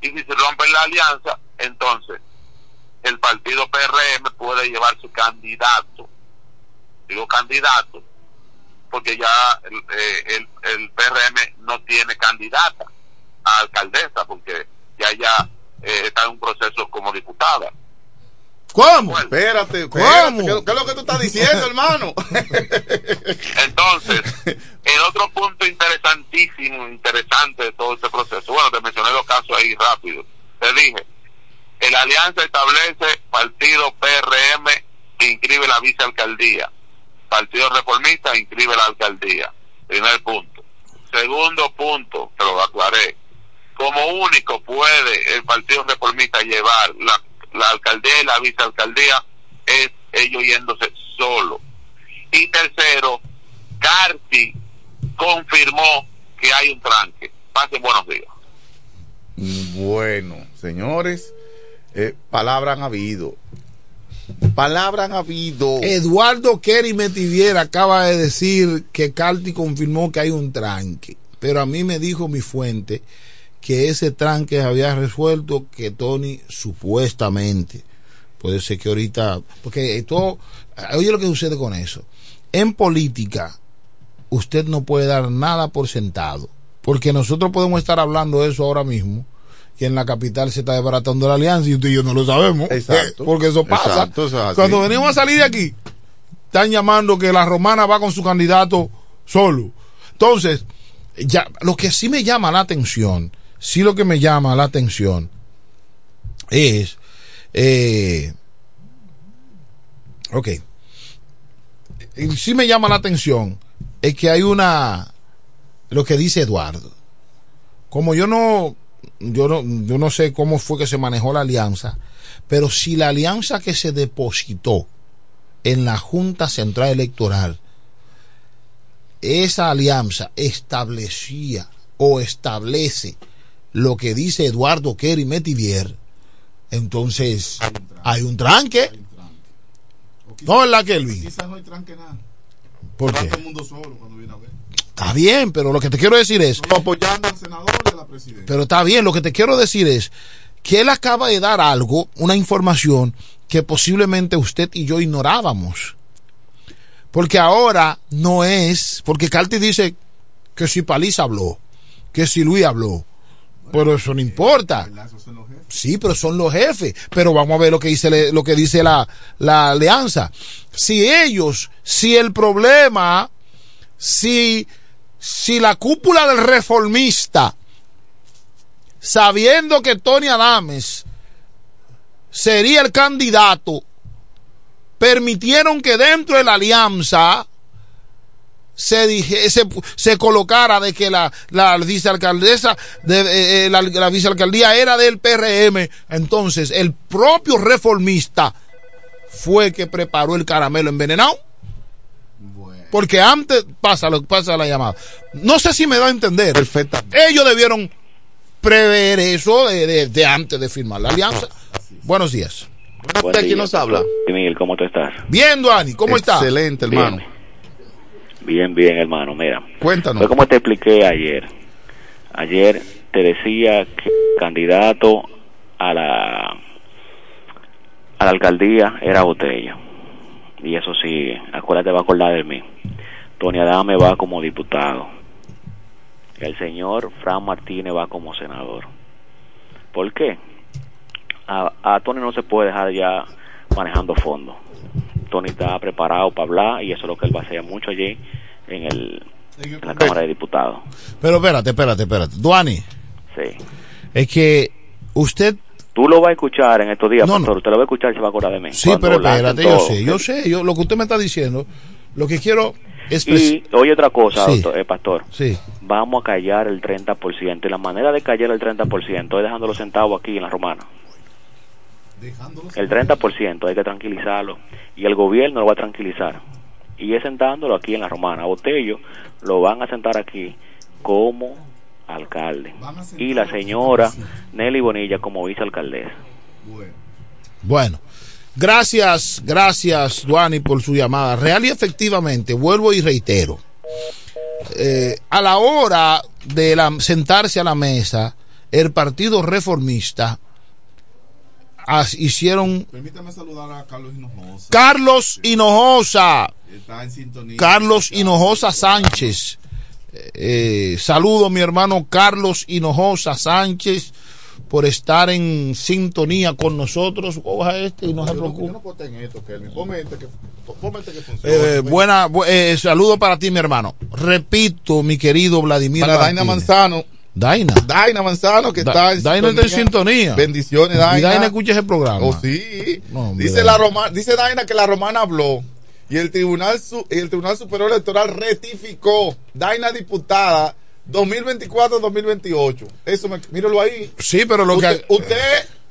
Y si se rompen la alianza, entonces el partido PRM puede llevar su candidato. Digo candidato, porque ya el, eh, el, el PRM no tiene candidata a alcaldesa, porque ya ya eh, está en un proceso como diputada. ¿Cómo? Espérate, espérate. ¿Cómo? ¿Qué, qué es lo que tú estás diciendo, [LAUGHS] hermano? Entonces, el otro punto interesantísimo, interesante de todo este proceso, bueno, te mencioné los casos ahí rápido. Te dije, la alianza establece partido PRM que inscribe la vicealcaldía, partido reformista inscribe la alcaldía. Primer punto. Segundo punto, te lo aclaré. Como único puede el partido reformista llevar la, alcaldía y la vicealcaldía es ellos yéndose solo. Y tercero, Carti confirmó que hay un tranque. Pase buenos días. Bueno, señores, eh, palabra han habido. Palabra habido. Eduardo Kerry Metiviera acaba de decir que Carti confirmó que hay un tranque. Pero a mí me dijo mi fuente que ese tranque había resuelto que Tony supuestamente. Puede ser que ahorita. Porque todo. Oye lo que sucede con eso. En política, usted no puede dar nada por sentado. Porque nosotros podemos estar hablando de eso ahora mismo. Y en la capital se está desbaratando la alianza y usted y yo no lo sabemos. Exacto. Eh, Porque eso pasa. Exacto, eso es así. Cuando venimos a salir de aquí, están llamando que la romana va con su candidato solo. Entonces, ya, lo que sí me llama la atención, sí lo que me llama la atención es, eh, ok, sí me llama la atención es que hay una, lo que dice Eduardo, como yo no, yo no, yo no sé cómo fue que se manejó la alianza, pero si la alianza que se depositó en la Junta Central Electoral esa alianza establecía o establece lo que dice Eduardo Kerry Metivier, entonces hay un tranque. No es la Kelvin. Quizás no hay tranque nada. ¿Por qué? todo el mundo solo cuando viene a ver. Está bien, pero lo que te quiero decir es, apoyando al senador y a la presidenta. pero está bien, lo que te quiero decir es que él acaba de dar algo, una información que posiblemente usted y yo ignorábamos. Porque ahora no es, porque Carti dice que si Paliza habló, que si Luis habló, pero eso no importa. Sí, pero son los jefes. Pero vamos a ver lo que dice, lo que dice la, la alianza. Si ellos, si el problema, si, si la cúpula del reformista, sabiendo que Tony Adames sería el candidato, permitieron que dentro de la alianza se, dije, se, se colocara de que la, la vicealcaldesa, de, eh, eh, la, la vicealcaldía era del PRM, entonces el propio reformista fue que preparó el caramelo envenenado. Porque antes pasa lo pasa la llamada. No sé si me da a entender. Ellos debieron prever eso de, de- de antes de firmar la alianza. Buenos días. Buen ¿De quién día. nos habla? Miguel, ¿cómo tú estás? Bien, Duani, ¿cómo está? Excelente, hermano. Bien, bien, hermano. Mira, Cuéntanos. fue como te expliqué ayer. Ayer te decía que el candidato a la a la alcaldía era Botello. Y eso sí, acuérdate, va a acordar de mí. Tony Adame va como diputado. El señor Fran Martínez va como senador. ¿Por qué? A, a Tony no se puede dejar ya manejando fondos. Tony está preparado para hablar y eso es lo que él va a hacer mucho allí en, el, en la Cámara de Diputados. Pero espérate, espérate, espérate. Duani, Sí. es que usted Tú lo vas a escuchar en estos días, No, no. pastor. Usted lo va a escuchar y se va a acordar de mí. Sí, Cuando pero espérate, yo sé, yo sé, yo lo que usted me está diciendo, lo que quiero es Y oye otra cosa, Sí. doctor- eh, pastor. Sí. Vamos a callar el 30%. Y la manera de callar el 30% es dejando los centavos aquí en la romana. El 30% hay que tranquilizarlo. Y el gobierno lo va a tranquilizar. Y es sentándolo aquí en la romana. Botello lo van a sentar aquí como alcalde. Y la señora Nelly Bonilla como vicealcaldesa. Bueno, gracias, gracias, Duani, por su llamada. Real y efectivamente, vuelvo y reitero. eh, a la hora de la- sentarse a la mesa, el Partido Reformista as- hicieron Permítame saludar a Carlos Hinojosa. Carlos Hinojosa. Está en sintonía. Carlos Hinojosa Sánchez. Eh, saludo mi hermano Carlos Hinojosa Sánchez por estar en sintonía con nosotros. Coja este y no se preocupe. No este este. Eh, buena, bu- eh, saludo para ti, mi hermano. Repito, mi querido Vladimir. Para Daina. Manzano. Daina. Daina Manzano, que Da- está en Daina está en sintonía. Bendiciones, Y Daina. Daina escucha ese programa. Oh, sí. No, dice, Daina. la Roma, dice Daina que la romana habló y el Tribunal, el Tribunal Superior Electoral rectificó. Daina diputada 2024-2028. Eso, me, míralo ahí. Sí, pero lo usted, que. Usted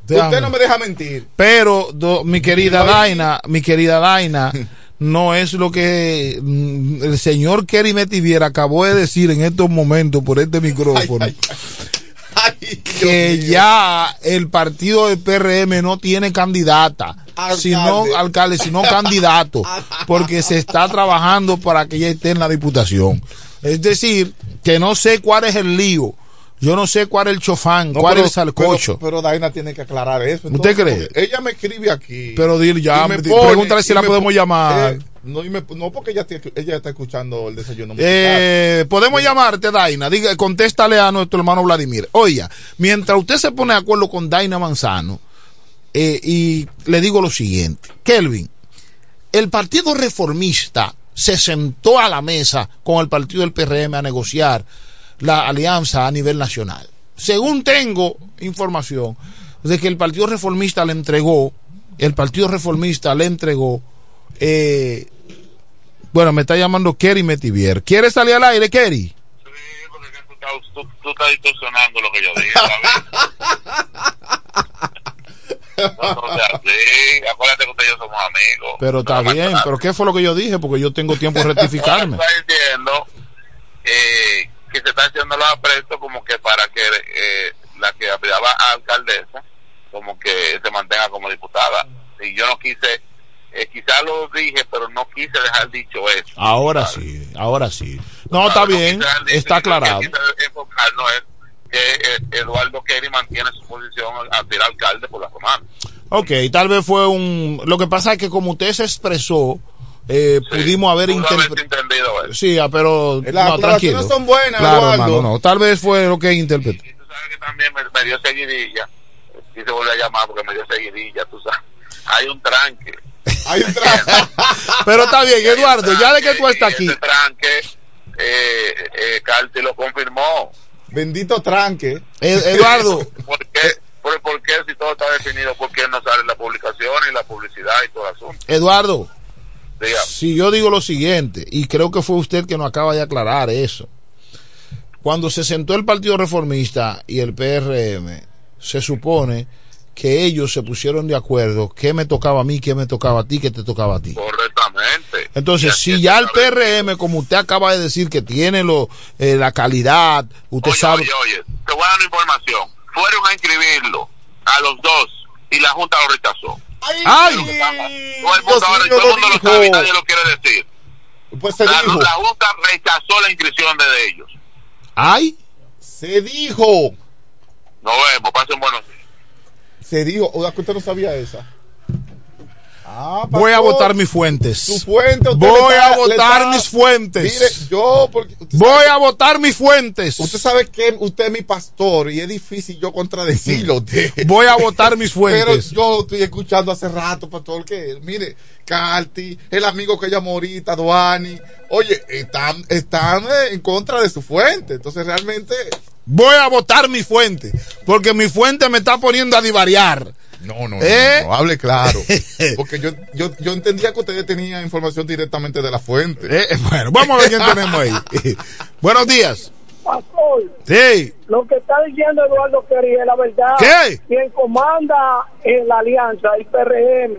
Usted no me deja mentir. Pero do- mi querida Daina, mi querida Daina, [LAUGHS] no es lo que mm, el señor Kerry Metivier acabó de decir en estos momentos por este micrófono. que ya el partido del PRM no tiene candidata, Alcalde. sino alcalde, sino candidato, porque se está trabajando para que ella esté en la diputación. Es decir, que no sé cuál es el lío. Yo no sé cuál es el chofán, No, cuál pero- es el salcocho. Pero, pero Daina tiene que aclarar eso. ¿Usted cree? Ella me escribe aquí. Pero dile ya, me pone- pregúntale si la podemos po- llamar. eh, no, y me- no, porque ella, ella está escuchando el desayuno. Eh, podemos llamarte, Daina. Diga, contéstale a nuestro hermano Vladimir. Oiga, mientras usted se pone de acuerdo con Daina Manzano, eh, y le digo lo siguiente: Kelvin, el Partido Reformista se sentó a la mesa con el partido del PRM a negociar la alianza a nivel nacional. Según tengo información de que el Partido Reformista le entregó, el Partido Reformista le entregó, eh, bueno, me está llamando Kerry Metivier. ¿Quiere salir al aire, Kerry? Tú, tú estás distorsionando lo que yo dije. [LAUGHS] No, no sea así. Acuérdate que usted y yo somos amigos. Pero está bien, pero ¿qué fue lo que yo dije? Porque yo tengo tiempo de [LAUGHS] rectificarme. Está diciendo eh, que se está haciendo los aprestos como que para que eh, la que aspiraba a alcaldesa como que se mantenga como diputada. Y yo no quise, eh, quizás lo dije, pero no quise dejar dicho eso. Ahora sí, ahora sí. No, está bien, está aclarado. Quise enfocarnos en que eh, Eduardo Kerry mantiene su posición al ser alcalde por la romana. Ok, tal vez fue un... Lo que pasa es que como usted se expresó, eh, pudimos haber interpretado... entendido eso. Sí, ah, pero... Las no, tranquilo. son buenas, Claro, hermano, no. Tal vez fue lo que interpretó. también me, me dio seguidilla y se volvió a llamar porque me dio seguidilla, tú sabes. Hay un tranque. [LAUGHS] Hay un tranque. [LAUGHS] Pero está bien, [LAUGHS] Eduardo, ya de que tú estás aquí. Ese tranque, eh, eh, Carti lo confirmó. Bendito tranque. Eh, Eduardo. [LAUGHS] ¿Por qué? ¿Por, por qué si todo está definido? ¿Por qué no sale la publicación y la publicidad y todo el asunto? Eduardo, Diga. si yo digo lo siguiente, y creo que fue usted que nos acaba de aclarar eso, cuando se sentó el Partido Reformista y el PRM, se supone que ellos se pusieron de acuerdo qué me tocaba a mí, qué me tocaba a ti, qué te tocaba a ti. Entonces, si ya el PRM, como usted acaba de decir, que tiene lo, eh, la calidad, usted sabe... Oye, oye, te voy a dar una información. Fueron a inscribirlo a los dos y la Junta lo rechazó. ¡Ay! Todo el mundo, ahora, todo el lo mundo lo sabe y nadie lo quiere decir. Pues se la, dijo. la Junta rechazó la inscripción de, de ellos. ¡Ay! Se dijo. Nos vemos, pasen buenos días. Se dijo. Oiga, que usted no sabía esa. Ah, Voy a votar mis fuentes. Su fuente. usted Voy a votar mis fuentes. Mire, yo. Porque usted Voy sabe- a votar mis fuentes. Usted sabe que usted es mi pastor y es difícil yo contradecirlo. usted. Voy a votar mis [LAUGHS] Pero fuentes. yo estoy escuchando hace rato, pastor, que mire, Carti, el amigo que llamó ahorita, Duani, oye, están, están en contra de su fuente. Entonces realmente. Voy a votar mi fuente. Porque mi fuente me está poniendo a divariar. No, no, ¿Eh? no, no, hable claro. [LAUGHS] Porque yo, yo, yo entendía que ustedes tenían información directamente de la fuente. Eh, bueno, vamos a ver quién tenemos ahí. [LAUGHS] Buenos días. Pastor, Sí. lo que está diciendo Eduardo Kerry es la verdad. ¿Qué? Quien comanda en la alianza, el PRM,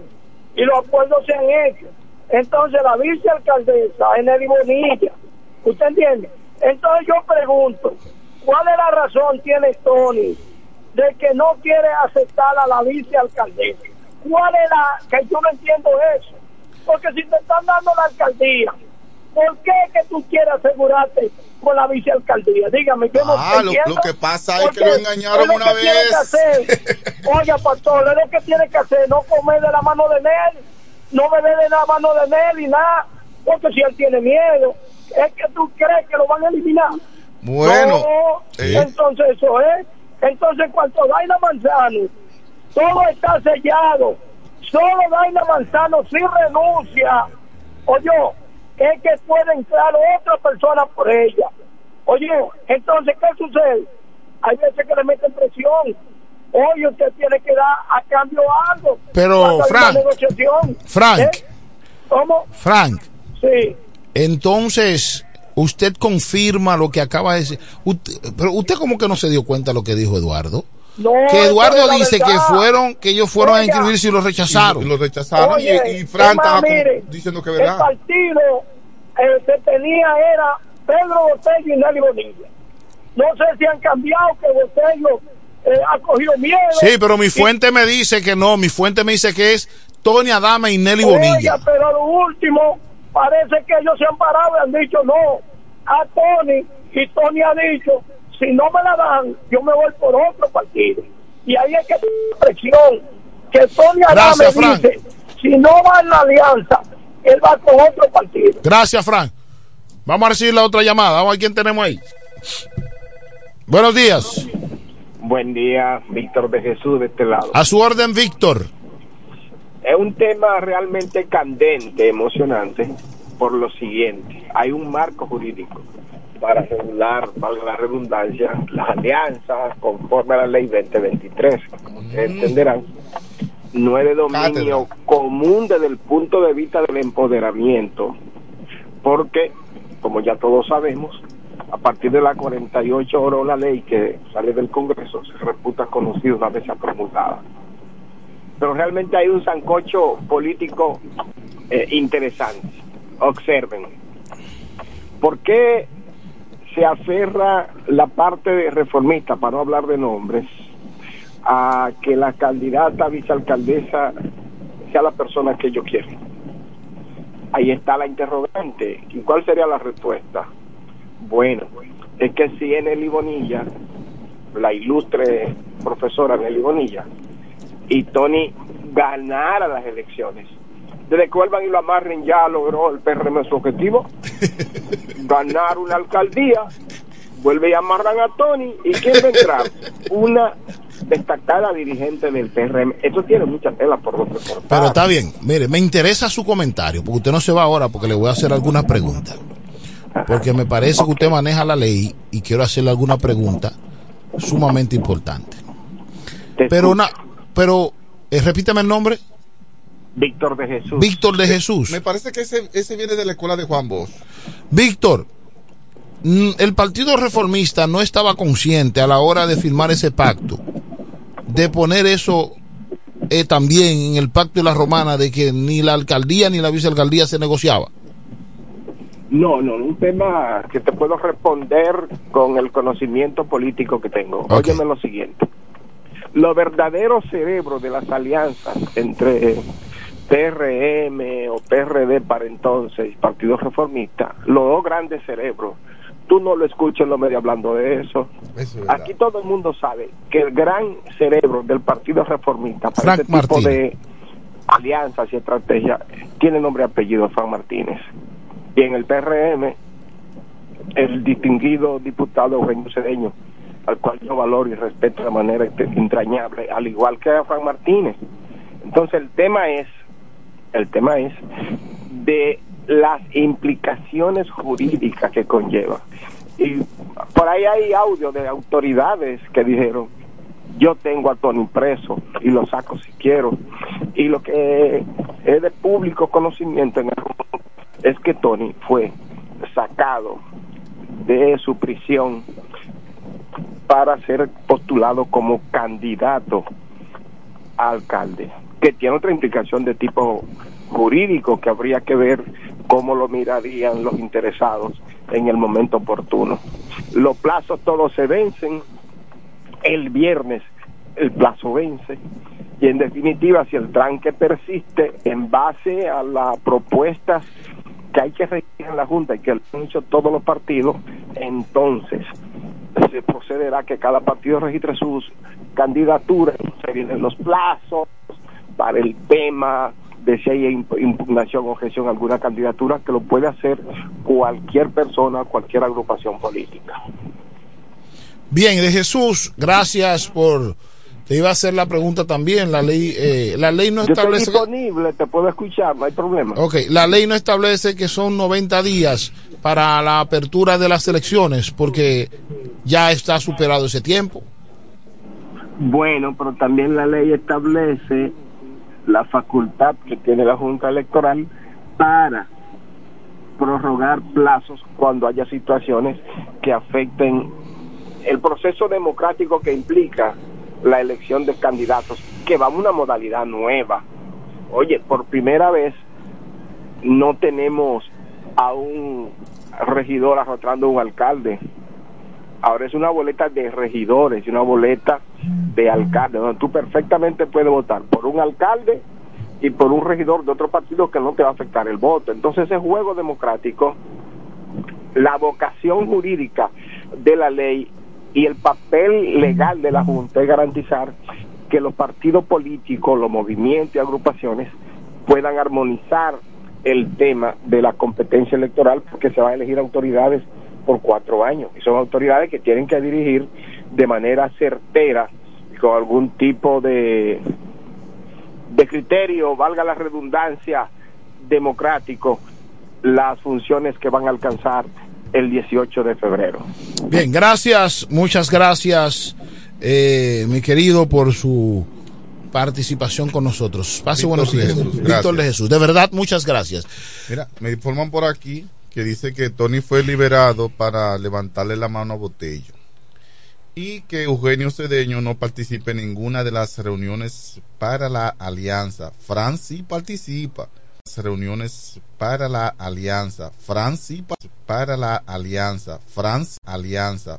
y los acuerdos se han hecho. Entonces, la vicealcaldesa es Nelly Bonilla. ¿Usted entiende? Entonces, yo pregunto, ¿cuál es la razón tiene Tony de que no quiere aceptar a la vicealcaldesa? ¿Cuál es la que yo no entiendo eso? Porque si te están dando la alcaldía, ¿por qué es que tú quieres asegurarte con la vicealcaldía? Dígame, yo no Ah, lo, entiendo. lo que pasa es que lo engañaron lo una que tiene que vez. hacer. Oiga, pastor, es lo que tiene que hacer, no comer de la mano de Nel, no beber de la mano de Nel y nada, porque si él tiene miedo, es que tú crees que lo van a eliminar. Bueno, No, eh. entonces eso es. Entonces, en cuanto a Daina Manzano, todo está sellado. Solo Daina Manzano sí renuncia. Oye, es que puede entrar otra persona por ella. Oye, entonces, ¿qué sucede? Hay veces que le meten presión. Oye, usted tiene que dar a cambio algo. Pero, Cuando Frank, negociación. Frank. ¿Eh? ¿Cómo? Frank, Sí. entonces, usted confirma lo que acaba de decir. Usted- pero usted como que no se dio cuenta de lo que dijo Eduardo. No, que Eduardo dice que fueron, que ellos fueron a inscribirse y los rechazaron. Y lo rechazaron Oye, y, y Fran estaba diciendo que El verdad. partido eh, que tenía era Pedro Botello y Nelly Bonilla. No sé si han cambiado, que Botello eh, ha cogido miedo. Sí, pero mi fuente me dice que no, mi fuente me dice que es Tony Adama y Nelly Bonilla. Pero a lo último, parece que ellos se han parado y han dicho no a Tony. Y Tony ha dicho, si no me la dan, yo me voy por otro partido. Y ahí es que presión. Que Tony Gracias, Frank. dice, si no va en la alianza, él va con otro partido. Gracias, Frank. Vamos a recibir la otra llamada. Vamos a ver quién tenemos ahí. Buenos días. Buen día, Víctor de Jesús de este lado. A su orden, Víctor. Es un tema realmente candente, emocionante, por lo siguiente. Hay un marco jurídico para regular, valga la redundancia, las alianzas conforme a la ley 2023. Como ustedes entenderán, no es de dominio común desde el punto de vista del empoderamiento, porque, como ya todos sabemos, a partir de la 48 horas la ley que sale del Congreso se reputa conocida una vez promulgada. Pero realmente hay un sancocho político eh, interesante. Observen. ¿Por qué se aferra la parte de reformista, para no hablar de nombres, a que la candidata vicealcaldesa sea la persona que ellos quieren? Ahí está la interrogante. ¿Y cuál sería la respuesta? Bueno, es que si en el Bonilla, la ilustre profesora Nelly Bonilla, y Tony ganara las elecciones, desde que vuelvan y lo amarren ya logró el PRM su objetivo, [LAUGHS] ganar una alcaldía, vuelve y amarran a Tony, ¿y quién entrar? Una destacada dirigente del PRM. Eso tiene mucha tela por donde cortar. Pero está bien. Mire, me interesa su comentario, porque usted no se va ahora, porque le voy a hacer algunas preguntas. Porque me parece que usted maneja la ley y quiero hacerle alguna pregunta sumamente importante. Pero una, pero eh, repítame el nombre. Víctor de Jesús. Víctor de Jesús. Me parece que ese, ese viene de la escuela de Juan Bosch. Víctor, mm, el Partido Reformista no estaba consciente a la hora de firmar ese pacto, de poner eso eh, también en el pacto de la romana, de que ni la alcaldía ni la vicealcaldía se negociaba. No, no, un tema que te puedo responder con el conocimiento político que tengo. Óyeme lo siguiente. Los verdaderos cerebros de las alianzas entre PRM o PRD para entonces, Partido Reformista, los dos grandes cerebros, tú no lo escuchas en los medios hablando de eso. Aquí todo el mundo sabe que el gran cerebro del Partido Reformista para Frank este tipo de alianzas y estrategias tiene nombre y apellido Frank Martínez. Y en el PRM, el distinguido diputado Eugenio Cedeño, al cual yo valoro y respeto de manera este- entrañable, al igual que a Frank Martínez. Entonces el tema es, el tema es de las implicaciones jurídicas que conlleva. Y por ahí hay audio de autoridades que dijeron, yo tengo a Tony preso y lo saco si quiero. Y lo que es de público conocimiento en el es que Tony fue sacado de su prisión para ser postulado como candidato a alcalde, que tiene otra implicación de tipo jurídico que habría que ver cómo lo mirarían los interesados en el momento oportuno. Los plazos todos se vencen, el viernes el plazo vence y en definitiva si el tranque persiste en base a las propuestas que hay que registrar en la Junta y que han hecho todos los partidos, entonces se procederá a que cada partido registre sus candidaturas, se vienen los plazos para el tema de si hay imp- impugnación o objeción a alguna candidatura, que lo puede hacer cualquier persona, cualquier agrupación política. Bien, de Jesús, gracias por. Te iba a hacer la pregunta también. La ley, eh, la ley no Yo estoy establece. disponible, te puedo escuchar, no hay problema. Ok, la ley no establece que son 90 días para la apertura de las elecciones, porque ya está superado ese tiempo. Bueno, pero también la ley establece la facultad que tiene la Junta Electoral para prorrogar plazos cuando haya situaciones que afecten el proceso democrático que implica la elección de candidatos, que va a una modalidad nueva. Oye, por primera vez no tenemos a un regidor arrastrando a un alcalde. Ahora es una boleta de regidores y una boleta de alcalde, donde tú perfectamente puedes votar por un alcalde y por un regidor de otro partido que no te va a afectar el voto. Entonces ese juego democrático, la vocación jurídica de la ley y el papel legal de la Junta es garantizar que los partidos políticos, los movimientos y agrupaciones puedan armonizar el tema de la competencia electoral porque se van a elegir autoridades por cuatro años y son autoridades que tienen que dirigir de manera certera con algún tipo de de criterio, valga la redundancia, democrático, las funciones que van a alcanzar el 18 de febrero. Bien, gracias, muchas gracias, eh, mi querido, por su participación con nosotros. Pase Víctor buenos de días. Jesús, Víctor gracias. de Jesús. De verdad, muchas gracias. Mira, me informan por aquí que dice que Tony fue liberado para levantarle la mano a Botello y que Eugenio Cedeño no participe en ninguna de las reuniones para la alianza. Fran sí participa. Las reuniones para la alianza. Fran sí pa- para la alianza. Franz alianza.